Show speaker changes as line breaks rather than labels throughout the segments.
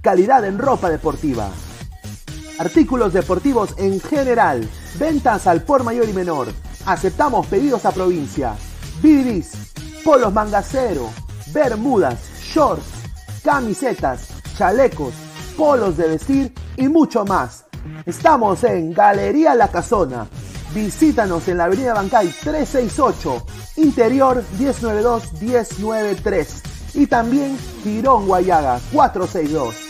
Calidad en ropa deportiva. Artículos deportivos en general. Ventas al por mayor y menor. Aceptamos pedidos a provincia. Bidris, polos mangacero, bermudas, shorts, camisetas, chalecos, polos de vestir y mucho más. Estamos en Galería La Casona. Visítanos en la Avenida Bancay 368, Interior 192-193 y también Girón Guayaga 462.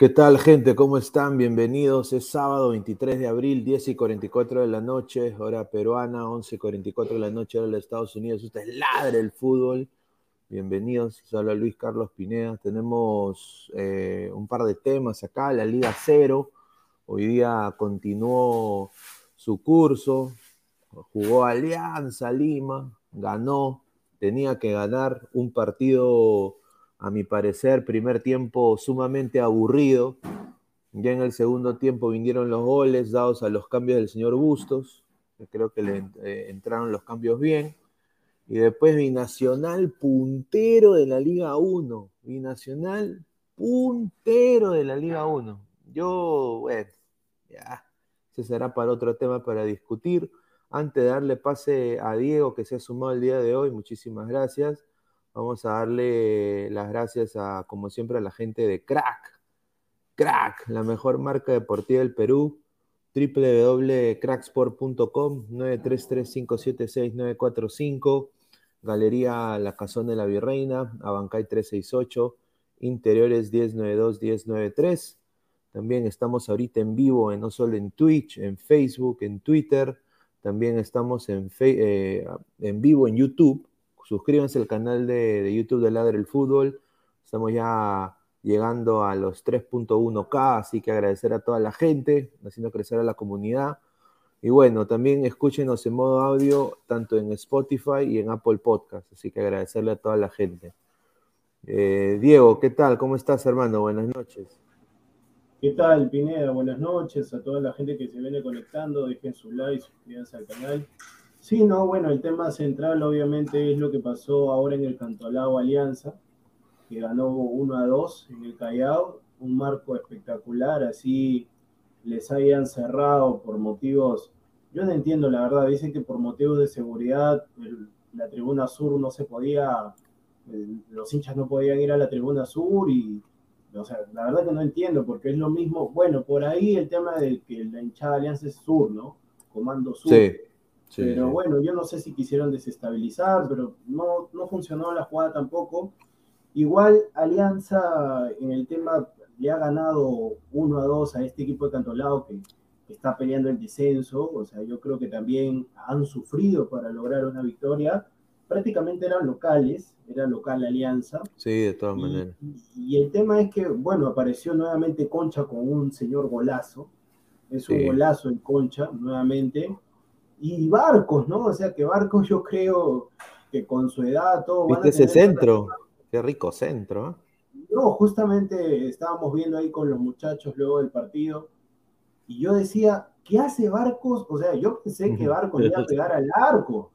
¿Qué tal, gente? ¿Cómo están? Bienvenidos. Es sábado 23 de abril, 10 y 44 de la noche, hora peruana, 11 y 44 de la noche, hora de Estados Unidos. Usted ladre el fútbol. Bienvenidos. Habla Luis Carlos Pineda. Tenemos eh, un par de temas acá. La Liga Cero. Hoy día continuó su curso. Jugó Alianza Lima. Ganó. Tenía que ganar un partido a mi parecer, primer tiempo sumamente aburrido. Ya en el segundo tiempo vinieron los goles dados a los cambios del señor Bustos. Creo que le eh, entraron los cambios bien. Y después Binacional, puntero de la Liga 1. Binacional, puntero de la Liga 1. Yo, bueno, ya, ese será para otro tema para discutir. Antes de darle pase a Diego, que se ha sumado el día de hoy, muchísimas gracias. Vamos a darle las gracias a, como siempre, a la gente de Crack. Crack, la mejor marca deportiva del Perú. www.cracksport.com 933576945 Galería La Cazón de la Virreina, Abancay 368, Interiores 1092-1093. También estamos ahorita en vivo, no solo en Twitch, en Facebook, en Twitter. También estamos en, eh, en vivo en YouTube Suscríbanse al canal de, YouTube de Ladre el Fútbol. Estamos ya llegando a los 3.1K, así que agradecer a toda la gente, haciendo crecer a la comunidad. Y bueno, también escúchenos en modo audio, tanto en Spotify y en Apple Podcast, así que agradecerle a toda la gente. Eh, Diego, ¿qué tal? ¿Cómo estás, hermano? Buenas noches.
¿Qué tal, Pineda? Buenas noches a toda la gente que se viene conectando. Dejen su like, suscríbanse al canal. Sí, no, bueno, el tema central obviamente es lo que pasó ahora en el Cantolao Alianza, que ganó 1 a 2 en el Callao, un marco espectacular, así les hayan cerrado por motivos, yo no entiendo la verdad, dicen que por motivos de seguridad la tribuna sur no se podía, los hinchas no podían ir a la tribuna sur y, o sea, la verdad que no entiendo, porque es lo mismo, bueno, por ahí el tema de que la hinchada Alianza es sur, ¿no? Comando sur. Sí pero bueno, yo no sé si quisieron desestabilizar, pero no, no funcionó la jugada tampoco. Igual Alianza en el tema le ha ganado 1 a 2 a este equipo de Cantolao que, está peleando el descenso. O sea, yo creo que también han sufrido para lograr una victoria. Prácticamente eran locales, era local Alianza.
Sí, de todas maneras.
Y, el tema es que, bueno, apareció nuevamente Concha con un señor golazo. Es un golazo en Concha, nuevamente y Barcos, ¿no? O sea que Barcos yo creo que con su edad todo...
¿Viste ese centro? Qué rico centro.
¿eh? No, justamente estábamos viendo ahí con los muchachos luego del partido y yo decía, ¿qué hace Barcos? O sea, yo pensé que Barcos iba a pegar al arco.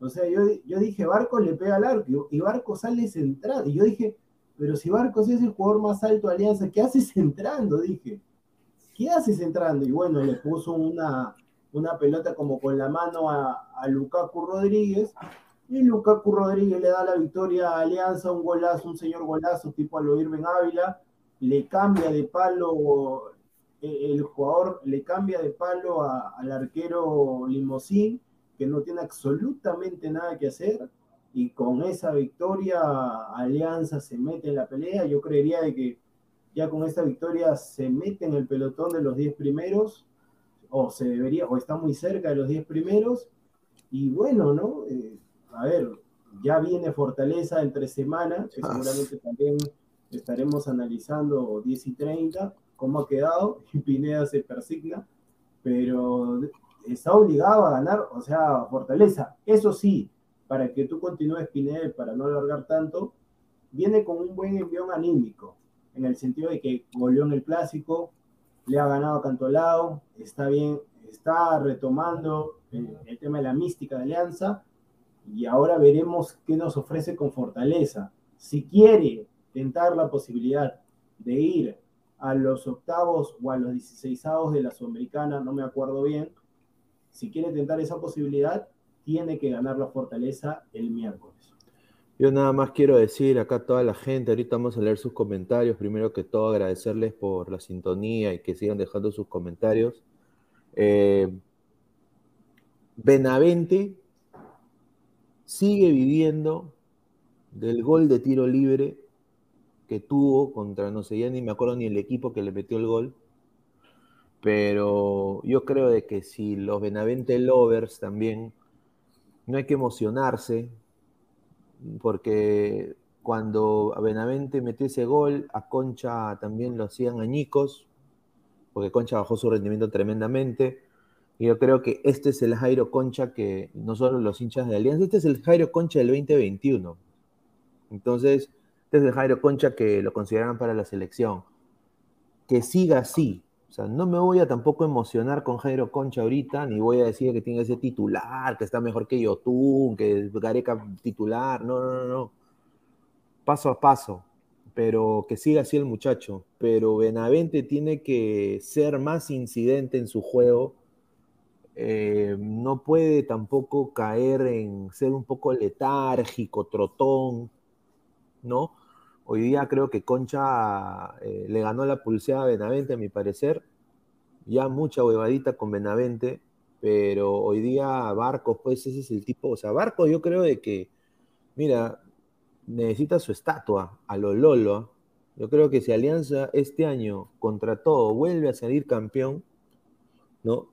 O sea, yo, yo dije, Barcos le pega al arco y Barcos sale centrado. Y yo dije, pero si Barcos es el jugador más alto de Alianza, ¿qué haces entrando? Dije, ¿qué haces entrando? Y bueno, le puso una, una pelota como con la mano a, Lukaku Rodríguez, y Lukaku Rodríguez le da la victoria a Alianza, un golazo, un señor golazo tipo a lo Irving Ávila, le cambia de palo, eh, el jugador le cambia de palo al arquero Limosín, que no tiene absolutamente nada que hacer, y con esa victoria Alianza se mete en la pelea, yo creería de que ya con esta victoria se mete en el pelotón de los 10 primeros, o se debería, o está muy cerca de los 10 primeros. Y bueno, ¿no? Eh, a ver, ya viene Fortaleza entre semana, que ah. seguramente también estaremos analizando 10 y 30, cómo ha quedado, y Pineda se persigna, pero está obligado a ganar, o sea, Fortaleza. Eso sí, para que tú continúes, Pineda, para no alargar tanto, viene con un buen envión anímico, en el sentido de que goleó en el clásico, le ha ganado a Cantolao, está bien, está retomando el, tema de la mística de Alianza y ahora veremos qué nos ofrece con Fortaleza. Si quiere tentar la posibilidad de ir a los octavos o a los dieciséisavos de la Sudamericana, no me acuerdo bien, si quiere tentar esa posibilidad, tiene que ganar la Fortaleza el miércoles.
Yo nada más quiero decir acá a toda la gente, ahorita vamos a leer sus comentarios. Primero que todo, agradecerles por la sintonía y que sigan dejando sus comentarios. Eh, Benavente sigue viviendo del gol de tiro libre que tuvo contra, no sé, ya ni me acuerdo ni el equipo que le metió el gol. Pero yo creo que si los Benavente Lovers también, no hay que emocionarse, porque cuando Benavente metió ese gol, a Concha también lo hacían añicos, porque Concha bajó su rendimiento tremendamente. Y yo creo que este es el Jairo Concha que no solo los hinchas de Alianza, este es el Jairo Concha del 2021. Entonces, este es el Jairo Concha que lo consideran para la selección. Que siga así. Sea, no me voy a tampoco emocionar con Jairo Concha ahorita, ni voy a decir que tiene ese titular, que está mejor que Yotun, que Gareca titular. No, no, no, no. Paso a paso. Pero que siga así el muchacho. Pero Benavente tiene que ser más incidente en su juego. Eh, no puede tampoco caer en ser un poco letárgico, trotón ¿no? Hoy día creo que Concha eh, le ganó la pulseada a Benavente, a mi parecer. Ya mucha huevadita con Benavente, pero hoy día Barcos, pues ese es el tipo, o sea, Barcos yo creo de que, mira, necesita su estatua a lo Lolo. Yo creo que si Alianza este año contra todo vuelve a salir campeón, ¿no?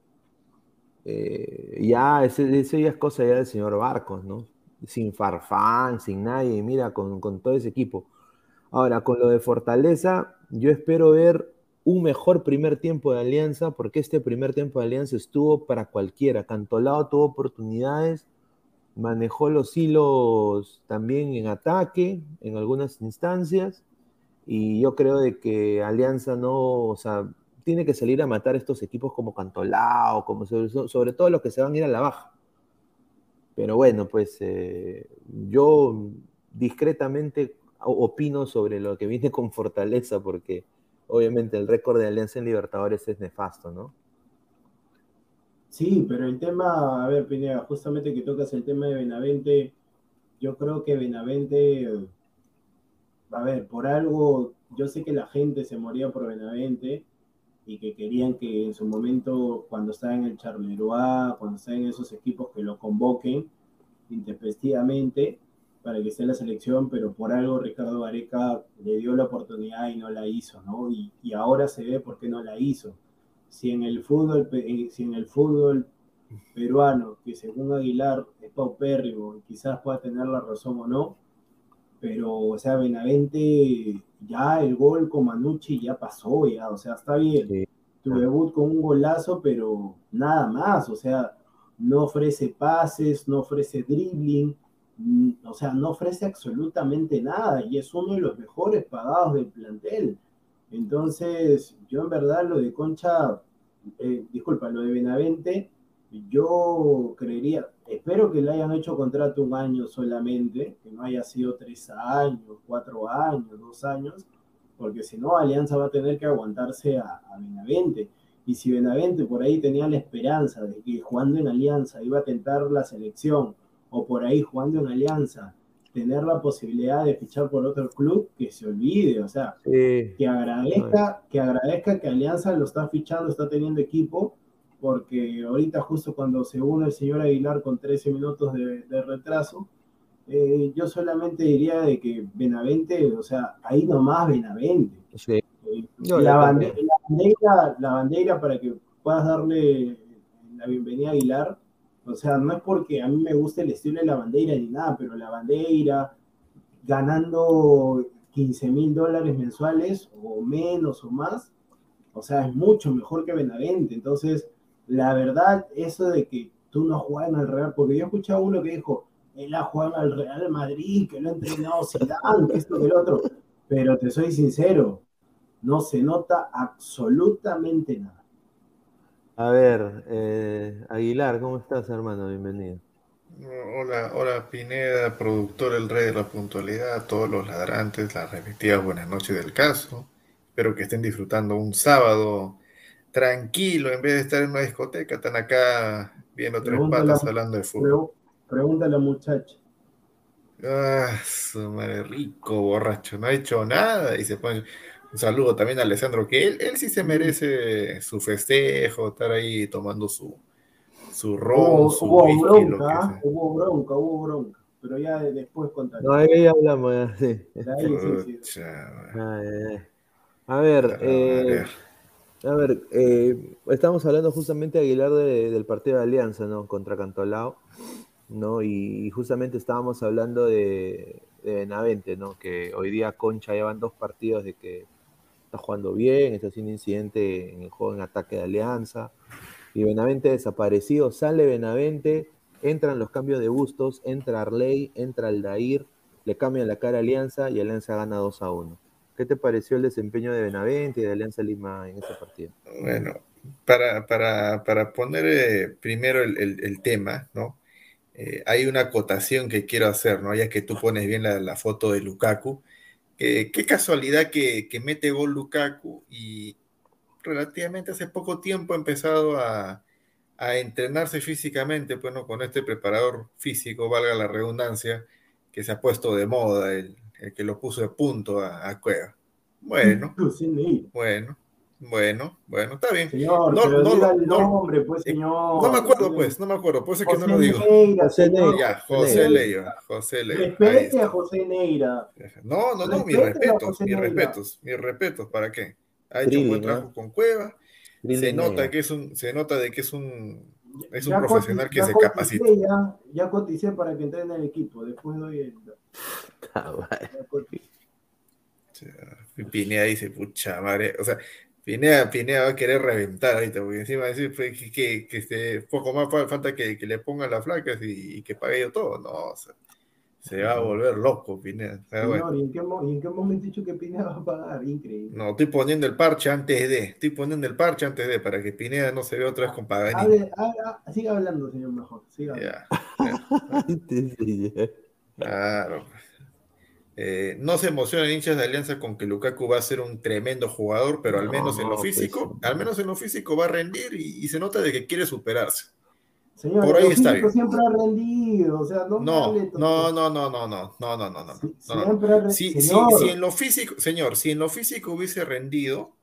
Eh, ya, ese, ya es cosa ya del señor Barcos, ¿no? sin Farfán, sin nadie, mira, con, todo ese equipo. Ahora, con lo de Fortaleza, yo espero ver un mejor primer tiempo de Alianza, porque este primer tiempo de Alianza estuvo para cualquiera. Cantolao tuvo oportunidades, manejó los hilos también en ataque en algunas instancias, y yo creo de que Alianza no, o sea, tiene que salir a matar estos equipos como Cantolao, como sobre, sobre todo los que se van a ir a la baja. Pero bueno, pues eh, yo discretamente opino sobre lo que viene con Fortaleza, porque obviamente el récord de Alianza en Libertadores es nefasto, ¿no?
Sí, pero el tema, a ver, Pineda, justamente que tocas el tema de Benavente, yo creo que Benavente, a ver, por algo, yo sé que la gente se moría por Benavente, y que querían que en su momento, cuando estaba en el Charleroi, cuando estaba en esos equipos, que lo convoquen intempestivamente para que esté en la selección, pero por algo Ricardo Gareca le dio la oportunidad y no la hizo, ¿no? Y, y ahora se ve por qué no la hizo. Si en el fútbol, eh, si en el fútbol peruano, que según Aguilar es paupérrimo, quizás pueda tener la razón o no, pero, o sea, Benavente, ya el gol con Manucci ya pasó, ya, o sea, está bien. Tu debut con un golazo, pero nada más, o sea, no ofrece pases, no ofrece dribbling, o sea, no ofrece absolutamente nada y es uno de los mejores pagados del plantel. Entonces, yo en verdad lo de Concha, eh, disculpa, lo de Benavente, yo creería, espero que le hayan hecho contrato un año solamente, que no haya sido tres años, cuatro años, dos años, porque si no, Alianza va a tener que aguantarse a, Benavente. Y si Benavente por ahí tenía la esperanza de que jugando en Alianza iba a tentar la selección, o por ahí jugando en Alianza, tener la posibilidad de fichar por otro club, que se olvide, o sea, que agradezca, que agradezca que Alianza lo está fichando, está teniendo equipo, porque ahorita justo cuando se une el señor Aguilar con 13 minutos de, retraso, eh, yo solamente diría de que Benavente, o sea, ahí nomás Benavente. Eh, la, bandera, la, bandera, para que puedas darle la bienvenida a Aguilar, o sea, no es porque a mí me guste el estilo de la bandera ni nada, pero la bandera ganando 15 mil dólares mensuales o menos o más, o sea, es mucho mejor que Benavente. Entonces, la verdad, eso de que tú no juegas en el Real, porque yo escuché a uno que dijo, él ha jugado al Real Madrid, que lo ha entrenado Zidane, que esto, que el otro, pero te soy sincero, no se nota absolutamente nada.
A ver, eh, Aguilar, ¿cómo estás, hermano? Bienvenido.
Hola, hola Pineda, productor El Rey de la Puntualidad, todos los ladrantes, las respectivas buenas noches del caso. Espero que estén disfrutando un sábado tranquilo, en vez de estar en una discoteca, están acá viendo tres patas hablando de fútbol.
Pregúntale a la muchacha.
Ah, su madre rico, borracho, no ha hecho nada y se pone. Un saludo también a Alessandro, que él, él sí se merece su festejo, estar ahí tomando su, su ron,
hubo, su hubo bronca, hubo bronca, hubo bronca. pero ya después contaré.
No, ahí hablamos, ya, sí.
Ahí, sí, sí.
Ay, ay. A ver, eh, a ver, eh, estamos hablando justamente, Aguilar, de- del partido de Alianza, ¿no? Contra Cantolao, ¿no? Y, y justamente estábamos hablando de, de Benavente, ¿no? Que hoy día Concha llevan dos partidos de que está jugando bien, está haciendo incidente en el juego en ataque de Alianza. Y Benavente desaparecido, sale Benavente, entran los cambios de Bustos, entra Arley, entra Aldair, le cambian la cara a Alianza y Alianza gana 2 a 1. ¿Qué te pareció el desempeño de Benavente y de Alianza Lima en ese partido?
Bueno, para, para, para poner eh, primero el, el- tema, ¿no? Eh, hay una acotación que quiero hacer, ¿no? Ya que tú pones bien la foto de Lukaku. Que qué casualidad que, que mete gol Lukaku y relativamente hace poco tiempo ha empezado a, a entrenarse físicamente, pues, ¿no? Con este preparador físico, valga la redundancia, que se ha puesto de moda, el, el que lo puso de punto a, a Cueva. Bueno, bueno, bueno, bueno, está bien.
Señor,
No, no,
el
no,
nombre, pues, señor.
no me acuerdo, pues, no me acuerdo, por eso es que no lo digo.
Neira,
José
señor.
Neira.
Ya, José Leiva, José Leiva. ahí
Respete a José Neira.
No, no, no, mis respetos, mis respetos, mis respetos, ¿para qué? Ha hecho un buen trabajo
¿no?
con Cueva, se nota
Neira.
que es un, se nota de que es un, es un
Ya
profesional que se capacita.
Ya, ya coticé para que entrene el equipo. Después doy el.
Ah,
Pineda dice, pucha madre, o sea, Pineda, Pineda va a querer reventar ahorita, porque encima dice pues, que, que, que este, poco más fa- falta que, que le pongan las flacas y, y que pague yo todo. No, o sea, se va a volver loco, Pineda. O sea,
Señor,
bueno,
¿y, en qué, y en qué momento he dicho que Pineda va a pagar? Increíble.
no, estoy poniendo el parche antes de, estoy poniendo el parche antes de, para que Pineda no se vea otra vez con Paganini.
Habla- siga hablando, señor, mejor. Siga hablando.
Ya, ya. Claro. Eh, no se emocionan hinchas de Alianza con que Lukaku va a ser un tremendo jugador, pero al menos en lo
No, pues,
físico,
no.
al menos en lo físico va a rendir y, y se nota de que quiere superarse.
Señor,
Por ahí está bien.
siempre ha rendido. O sea, no,
No, no, no, no, no, no, no, no, no, no,
Sí,
no, no. Si, si- si en lo físico, señor, si en lo físico hubiese rendido,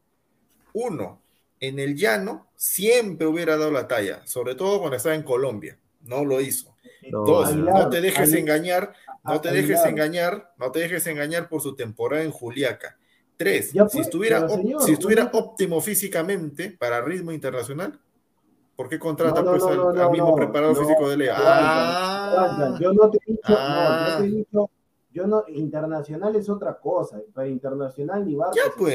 uno, en el llano siempre hubiera dado la talla, sobre todo cuando estaba en Colombia. No lo hizo.
No,
Dos, no te dejes engañar, no te dejes engañar, no te dejes engañar por su temporada en Juliaca. Tres, si estuviera,
señor,
si estuviera óptimo físicamente para ritmo internacional, ¿por qué contrata
No, no,
pues
no,
al, mismo
no,
físico de
aguanta.
Ah,
Yo no te he dicho,
Ah.
no, yo te he dicho, yo no, internacional es otra cosa, para internacional ni Barcos
Ya, pues,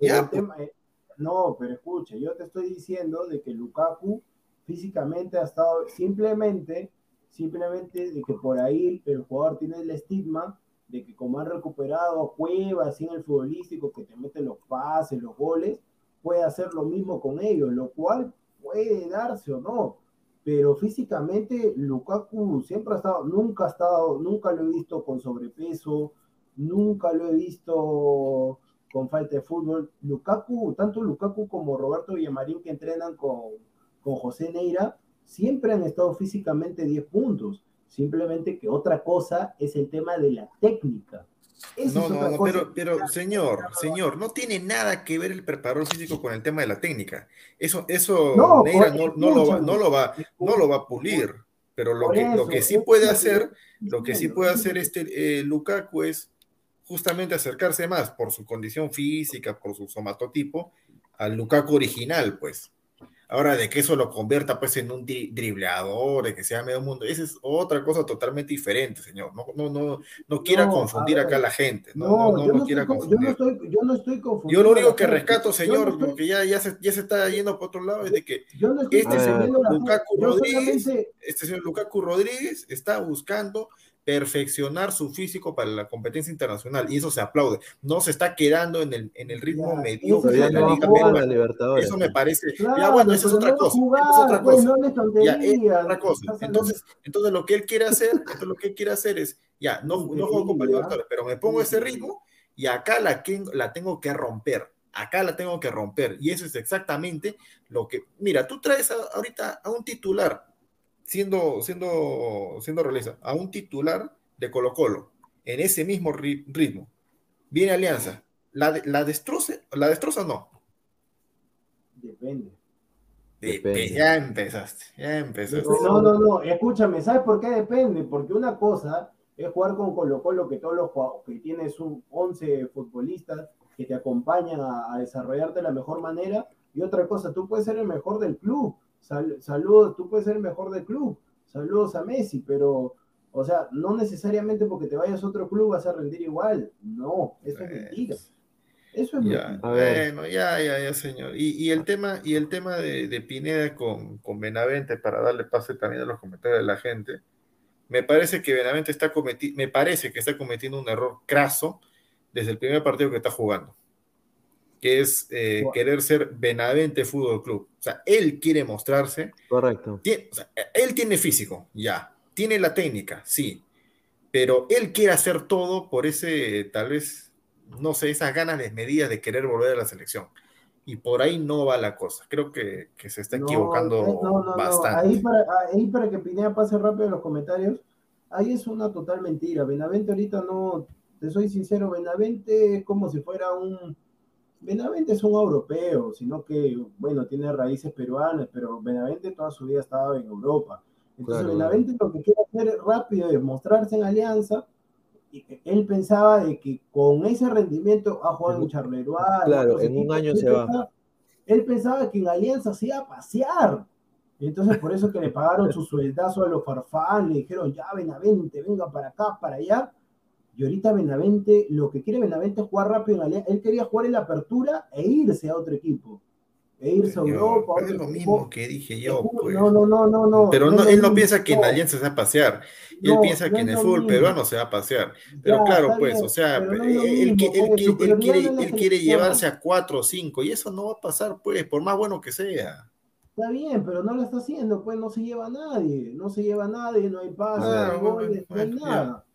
ya,
el tema es- no, pero escucha, yo te estoy diciendo de que Lukaku físicamente ha estado simplemente, simplemente de que por ahí el jugador tiene el estigma de que como han recuperado a Cueva, así en el futbolístico, que te mete los pases, los goles, puede hacer lo mismo con ellos, lo cual puede darse o no. Pero físicamente Lukaku siempre ha estado, nunca ha estado, nunca lo he visto con sobrepeso, nunca lo he visto con falta de fútbol. Lukaku, tanto Lukaku como Roberto Villamarín que entrenan con, con José Neira, siempre han estado físicamente 10 puntos. Simplemente que otra cosa es el tema de la técnica. Esa
No, no, no, pero, pero señor, señor, no tiene nada que ver el preparador físico con el tema de la técnica. Eso, eso
No,
Neira no, no lo va, no lo va, no lo va a pulir. Pero lo que, lo que sí puede hacer, lo que sí puede hacer este eh, Lukaku es justamente acercarse más por su condición física, por su somatotipo, al Lukaku original, pues. Ahora, de que eso lo convierta pues en un dri- dribleador, de que sea medio mundo, esa es otra cosa totalmente diferente, señor. No, no, no, no quiera
No,
confundir
a
acá a la gente. No,
No,
no,
yo, no
quiera
estoy, co- yo, no
confundir.
estoy, yo no estoy confundiendo.
Yo lo único que rescato, señor,
estoy-
porque ya, ya, se, ya se está yendo por otro lado, es de que
Yo no estoy
este
señor.
Lukaku Rodríguez, este señor Lukaku Rodríguez está buscando perfeccionar su físico para la competencia internacional y eso se aplaude. No se está quedando en el, en el ritmo
Ya,
mediocre de la Liga Peruana. Eso me parece.
Claro,
ya bueno, esa es otra cosa.
jugar,
esa es otra
pues,
cosa.
no hables
Ya, es
tonterías.
otra cosa.
Estás hablando-
Entonces, entonces lo que él quiere hacer, entonces lo que él quiere hacer es, ya, no, no juego
Increíble,
Libertadores, pero me pongo ese ritmo y acá la, que- la tengo que romper. Acá la tengo que romper. Y eso es exactamente lo que. Mira, tú traes a- ahorita a un titular, siendo, siendo, siendo realista, a un titular de Colo Colo, en ese mismo ri- ritmo. Viene Alianza. ¿La, de- la destroza? ¿La destroza o no?
Depende.
Depende. Ya empezaste, ya empezaste.
No, no, no, escúchame, ¿sabes por qué depende? Porque una cosa es jugar con Colo Colo, que todos los que tienes un 11 futbolistas que te acompañan a, desarrollarte de la mejor manera, y otra cosa, tú puedes ser el mejor del club, saludos, tú puedes ser el mejor del club, saludos a Messi, pero, o sea, no necesariamente porque te vayas a otro club vas a rendir igual, no, eso es mentira. Eso es
ya, Bueno, ya, ya, ya, señor. Y, el tema, y el tema de, Pineda con, con, Benavente, para darle pase también a los comentarios de la gente, me parece que Benavente está cometiendo, me parece que está cometiendo un error craso desde el primer partido que está jugando, que es eh, querer ser Benavente Fútbol Club. O sea, él quiere mostrarse.
Correcto.
él tiene físico, ya. Tiene la técnica, sí. Pero él quiere hacer todo por ese, tal vez, no sé, esas ganas desmedidas de querer volver a la selección. Y por ahí no va la cosa. Creo que, se está equivocando eh, bastante.
Ahí para, ahí para que Pineda pase rápido los comentarios, ahí es una total mentira. Benavente ahorita no, te soy sincero, Benavente es como si fuera un... Benavente es un europeo, sino que, bueno, tiene raíces peruanas, pero Benavente toda su vida estaba en Europa. Entonces Benavente lo que quiere hacer rápido es mostrarse en alianza él pensaba de que con ese rendimiento ha jugado en Charleroi.
Claro, en un año se va.
él pensaba que en Alianza se iba a pasear. entonces por eso que le pagaron su sueldazo a los farfán, le dijeron, ya Benavente, venga para acá, para allá. Y ahorita Benavente, lo que quiere Benavente es jugar rápido en Alianza. Él quería jugar en la apertura e irse a otro equipo e irse a Europa.
Es lo mismo que dije yo. Pues.
No, no, no, no, no.
Pero no, él no piensa que en Alianza se va a pasear. Él piensa que en el fútbol peruano se va a pasear. Pero claro, pues, o sea, él, quiere, llevarse a cuatro o cinco y eso no va a pasar, pues, por más bueno que sea.
Está bien, pero no lo está haciendo, pues no se lleva a nadie, no se lleva a nadie, no hay pases, ah, no hay nada.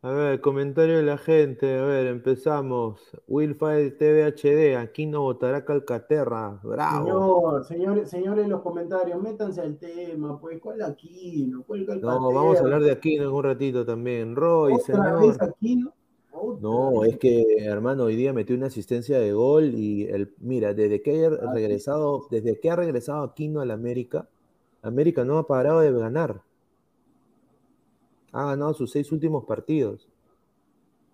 A ver, comentario de la gente. A ver, empezamos. Wilfire TVHD, aquí no votará Calcaterra. Bravo.
Señor, señores, señores, los comentarios, métanse al tema, pues, ¿cuál Aquino? ¿Cuál Calcaterra?
No, vamos a hablar de Aquino en un ratito también. Roy, señor. Aquino? No, es que, hermano, hoy día metió una asistencia de gol y el, mira, desde que ha ah, regresado, desde que ha regresado Aquino al América, América no ha parado de ganar ha ganado sus seis últimos partidos.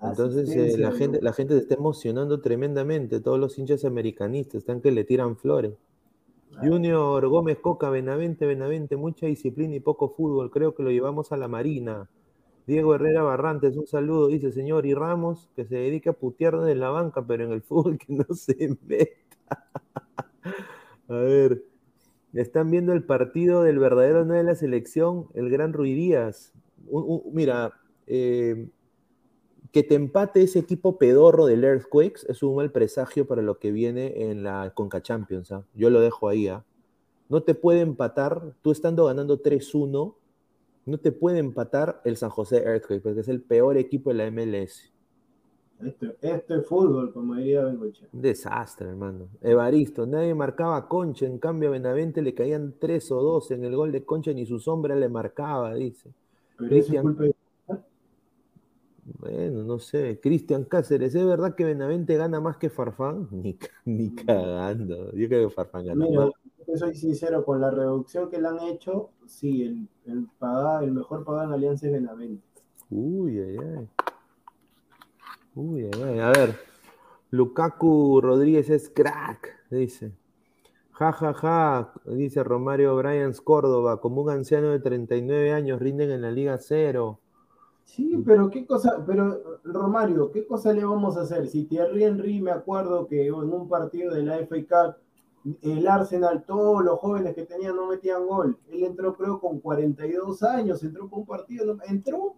Entonces eh, la, gente, la gente se está emocionando tremendamente. Todos los hinchas americanistas están que le tiran flores. Junior Gómez Coca, Benavente, Benavente, mucha disciplina y poco fútbol. Creo que lo llevamos a la Marina. Diego Herrera Barrantes, un saludo, dice señor. Y Ramos, que se dedica a putear en la banca, pero en el fútbol que no se meta. a ver, están viendo el partido del verdadero no de la selección, el gran Ruidías mira, eh, que te empate ese equipo pedorro del Earthquakes es un mal presagio para lo que viene en la Conca Champions. ¿ah? Yo lo dejo ahí. ¿ah? No te puede empatar, tú estando ganando 3-1, no te puede empatar el San José Earthquakes, porque es el peor equipo de la MLS.
Esto, es fútbol, como diría Bengoche.
Un desastre, hermano. Evaristo, nadie marcaba a Concha, en cambio a Benavente le caían 3 o 2 en el gol de Concha, ni su sombra le marcaba, dice. Bueno, no sé. Cristian Cáceres, ¿es verdad que Benavente gana más que Farfán? Ni, ni cagando. Yo creo que Farfán gana más.
Yo soy sincero, con la reducción que le han hecho, sí, el, el, el mejor pagado en Alianza es Benavente.
Uy, ay, ay. Uy, ay, ay. A ver. Lukaku Rodríguez es crack, dice. Ja, ja, ja, dice Romario Bryans Córdoba, como un anciano de 39 años rinden en la Liga Cero.
Sí, pero qué cosa, pero Romario, ¿qué cosa le vamos a hacer? Si Thierry Henry, me acuerdo que en un partido de la FA Cup, el Arsenal, todos los jóvenes que tenían no metían gol. Él entró creo con 42 años, entró con un partido, entró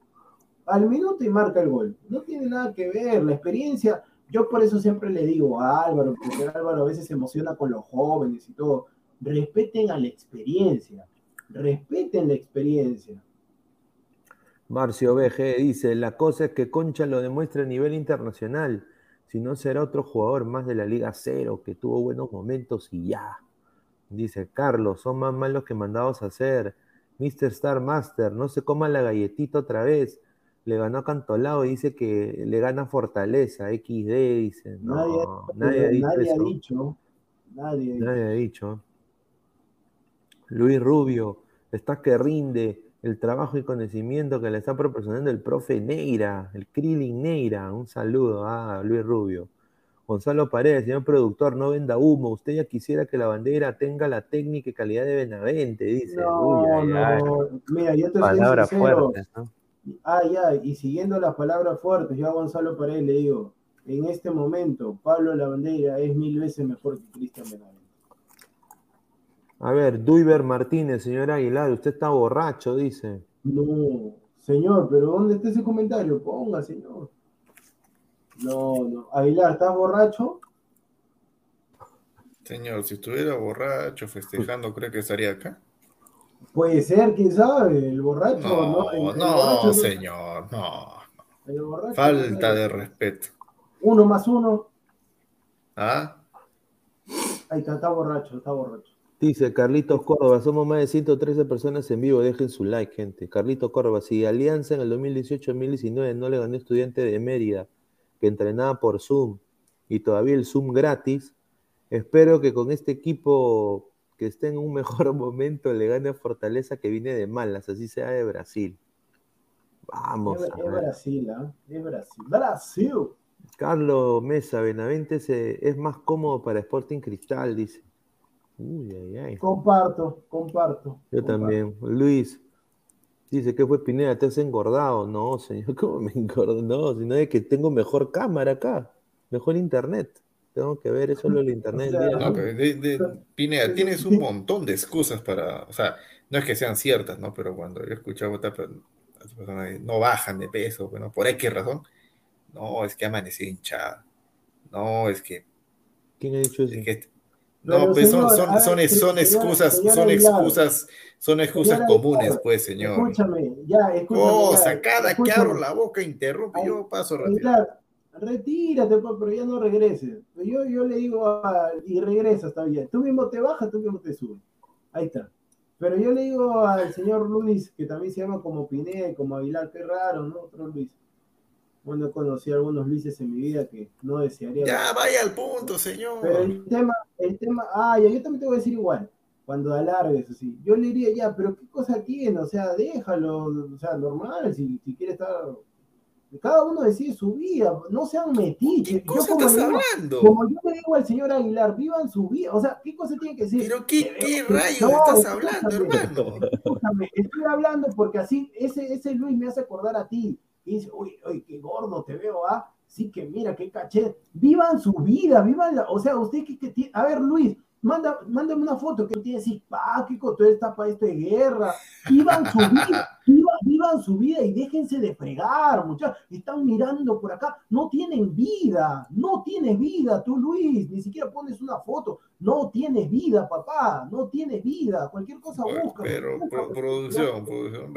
al minuto y marca el gol. No tiene nada que ver, la experiencia, yo por eso siempre le digo a Álvaro, porque Álvaro a veces se emociona con los jóvenes y todo, respeten a la experiencia, respeten la experiencia.
Marcio BG dice, la cosa es que Concha lo demuestra a nivel internacional, si no será otro jugador más de la Liga Cero, que tuvo buenos momentos y ya. Dice Carlos, son más malos que mandados a hacer. Mr. Star Master, no se coma la galletita otra vez le ganó a Cantolao y dice que le gana Fortaleza, XD, dice. No, nadie,
nadie, ha dicho, nadie,
nadie, ha dicho. Luis Rubio, está que rinde el trabajo y conocimiento que le está proporcionando el profe Neira, el Krillin Neira. Un saludo a Luis Rubio. Gonzalo Paredes, señor productor, no venda humo. Usted ya quisiera que la bandera tenga la técnica y calidad de Benavente, dice.
No, no. Mira, yo te
Palabras fuertes, ¿no?
Ah, ya, y siguiendo las palabras fuertes, yo a Gonzalo Paredes le digo, en este momento, Pablo Lavandera es mil veces mejor que Cristian Benavente.
A ver, Duiber Martínez, señor Aguilar, usted está borracho, dice.
No, señor, pero ¿dónde está ese comentario? Ponga, señor. No, no. Aguilar, ¿estás borracho?
Señor, si estuviera borracho, festejando, ¿cree que estaría acá?
Puede ser, quién sabe, el borracho.
No,
El- el
no,
borracho-
señor, no.
el borracho-
Falta de respeto.
Uno más uno.
¿Ah?
Ahí está, está borracho, está borracho.
Dice Carlitos Córdoba, somos más de 113 personas en vivo, dejen su like, gente. Carlitos Córdoba, si Alianza en el 2018-2019 no le ganó a estudiante de Mérida, que entrenaba por Zoom, y todavía el Zoom gratis, espero que con este equipo que esté en un mejor momento le gane a Fortaleza que viene de malas, así sea de Brasil. Vamos a ver.
Brasil, ¿ah? Es Brasil. Brasil.
Carlos Mesa, Benavente se- es más cómodo para Sporting Cristal, dice. Uy, ay, ay.
Comparto, comparto.
Yo
comparto.
también. Luis dice que fue Pineda, te has engordado. No, señor, ¿cómo me engordo? No, sino de que tengo mejor cámara acá, mejor internet. Tengo que ver eso lo del internet.
No, pero de, de- Pineda, tienes un montón de excusas para, o sea, no es que sean ciertas, ¿no? Pero cuando yo escuchaba a otra per- a otra persona que no bajan de peso, bueno, por X razón, no, es que amanecí hinchada. No, es que,
¿Quién ha dicho eso?
es que-
Pero,
no, pues son,
señor,
son,
a ver,
son, son excusas, son excusas, son excusas comunes,
Aguilar,
pues, señor.
Escúchame, ya, escúchame.
Cosa,
ya,
cada que abro la boca interrumpe, yo paso rápido.
Retírate, pues, pero ya no regreses. Yo, yo le digo, a- y regresas todavía. Tú mismo te bajas, tú mismo te subes. Ahí está. Pero yo le digo al señor Luis, que también se llama como Pineda como Aguilar, qué raro, ¿no? Otro Luis. Bueno, conocí a algunos Luises en mi vida que no desearía.
Ya, vaya al punto, señor.
Pero el tema, el tema, ah, ya, yo también te voy a decir igual, cuando alargues así, yo le diría ya, pero qué cosa tiene, o sea, déjalo, o sea, normal, si, si quiere estar, cada uno decide su vida, no sean metiches.
¿Qué
Yo
cosa
como
estás
digo-
hablando?
Como yo le digo al señor Aguilar, vivan su vida, o sea, ¿qué cosa tiene que decir?
Pero qué,
que-
rayos
no,
estás hablando, hermano.
Escúchame, estoy hablando porque así, ese, ese Luis me hace acordar a ti. Y dice, uy, uy, qué gordo te veo, ¿ah? Sí que mira, qué caché. Vivan su vida, vivan la, o sea, usted que, que tiene, a ver, Luis, manda, mándame una foto que tiene así, pa, qué coto está para esto de guerra. Vivan su vida, vivan, su vida y déjense de fregar, muchachos. Están mirando por acá, no tienen vida, no tienes vida, tú, Luis, ni siquiera pones una foto. No tienes vida, papá, no tienes vida. Cualquier cosa
Bueno,
busca.
pero
busca,
pro-
busca.
producción, producción,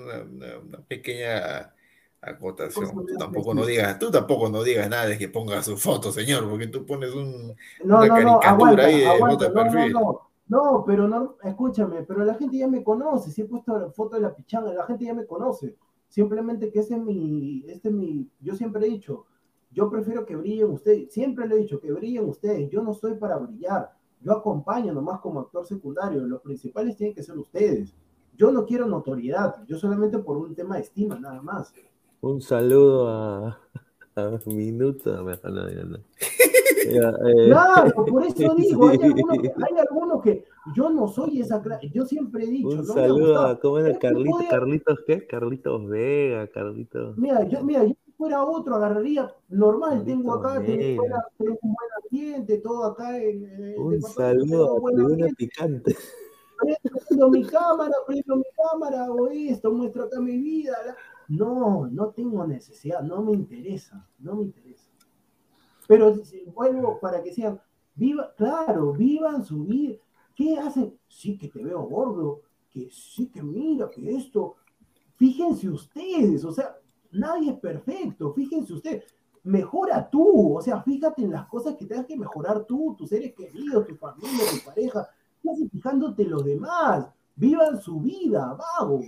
una, una- una pequeña acotación. Tú tampoco no digas, tú tampoco no digas nada de que ponga su foto, señor, porque tú pones un,
No,
una
no, no,
caricatura
aguanta,
ahí de
aguanta,
de
no, no,
perfil.
No, no, pero no, escúchame, pero la gente ya me conoce, si he puesto la foto de la pichanga, la gente ya me conoce, simplemente que ese es mi, este es mi, yo siempre he dicho, yo prefiero que brillen ustedes, siempre le he dicho, que brillen ustedes, yo no soy para brillar, yo acompaño nomás como actor secundario, los principales tienen que ser ustedes, yo no quiero notoriedad, yo solamente por un tema de estima, nada más.
Un saludo a, a Minuto. Mejor no, ya no. Eh,
Claro, por eso digo, hay algunos que, hay algunos que yo no soy esa yo siempre he dicho,
Un
no
saludo a, ¿cómo era?
Es que
Carlitos,
podía-
Carlitos, ¿qué? Carlitos Vega, Carlitos.
Mira, yo, mira, yo si fuera otro, agarraría normal, tengo acá, tengo, un buen ambiente, todo acá en, en
Un saludo a Tribuna Picante.
prendo mi cámara, prendo mi cámara, hago esto, muestro acá mi vida. la- No, no tengo necesidad, no me interesa, no me interesa. Pero vuelvo para que sean, viva, claro, vivan su vida. ¿Qué hacen? Sí que te veo gordo, que sí que mira, que esto. Fíjense ustedes, o sea, nadie es perfecto, fíjense ustedes. Mejora tú, o sea, fíjate en las cosas que tengas que mejorar tú, tus seres queridos, tu familia, tu pareja. ¿Qué haces fijándote en los demás? Vivan su vida, vagos.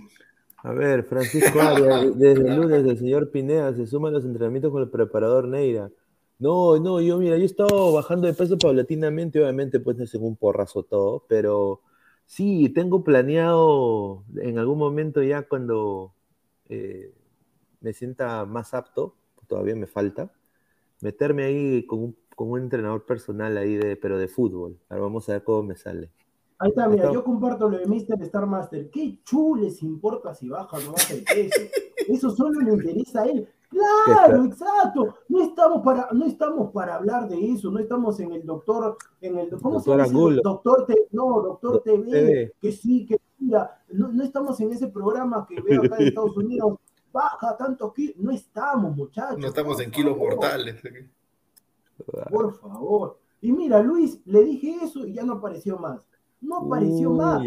A ver, Francisco Arias, desde el lunes el señor Pineda se suma a los entrenamientos con el preparador Neira. No, no, yo mira, yo he estado bajando de peso paulatinamente, obviamente pues no es un porrazo todo, pero Sí, tengo planeado en algún momento ya cuando eh, me sienta más apto, todavía me falta, meterme ahí con un, con un entrenador personal ahí, de, pero de fútbol. Ahora vamos a ver cómo me sale.
Ahí está, mira, yo comparto lo de Mr. Star Master. ¿Qué chules importa si baja o no baja el peso? Eso solo le interesa a él. Claro, exacto. No estamos para, no estamos para hablar de eso, no estamos en el doctor, en el ¿cómo se llama? Doctor T, no, doctor TV, que sí, que mira, no, no, estamos en ese programa que veo acá en Estados Unidos, baja tanto kilos, no estamos, muchachos.
No estamos en kilos mortales.
Por favor. Y mira, Luis, le dije eso y ya no apareció más. No apareció más.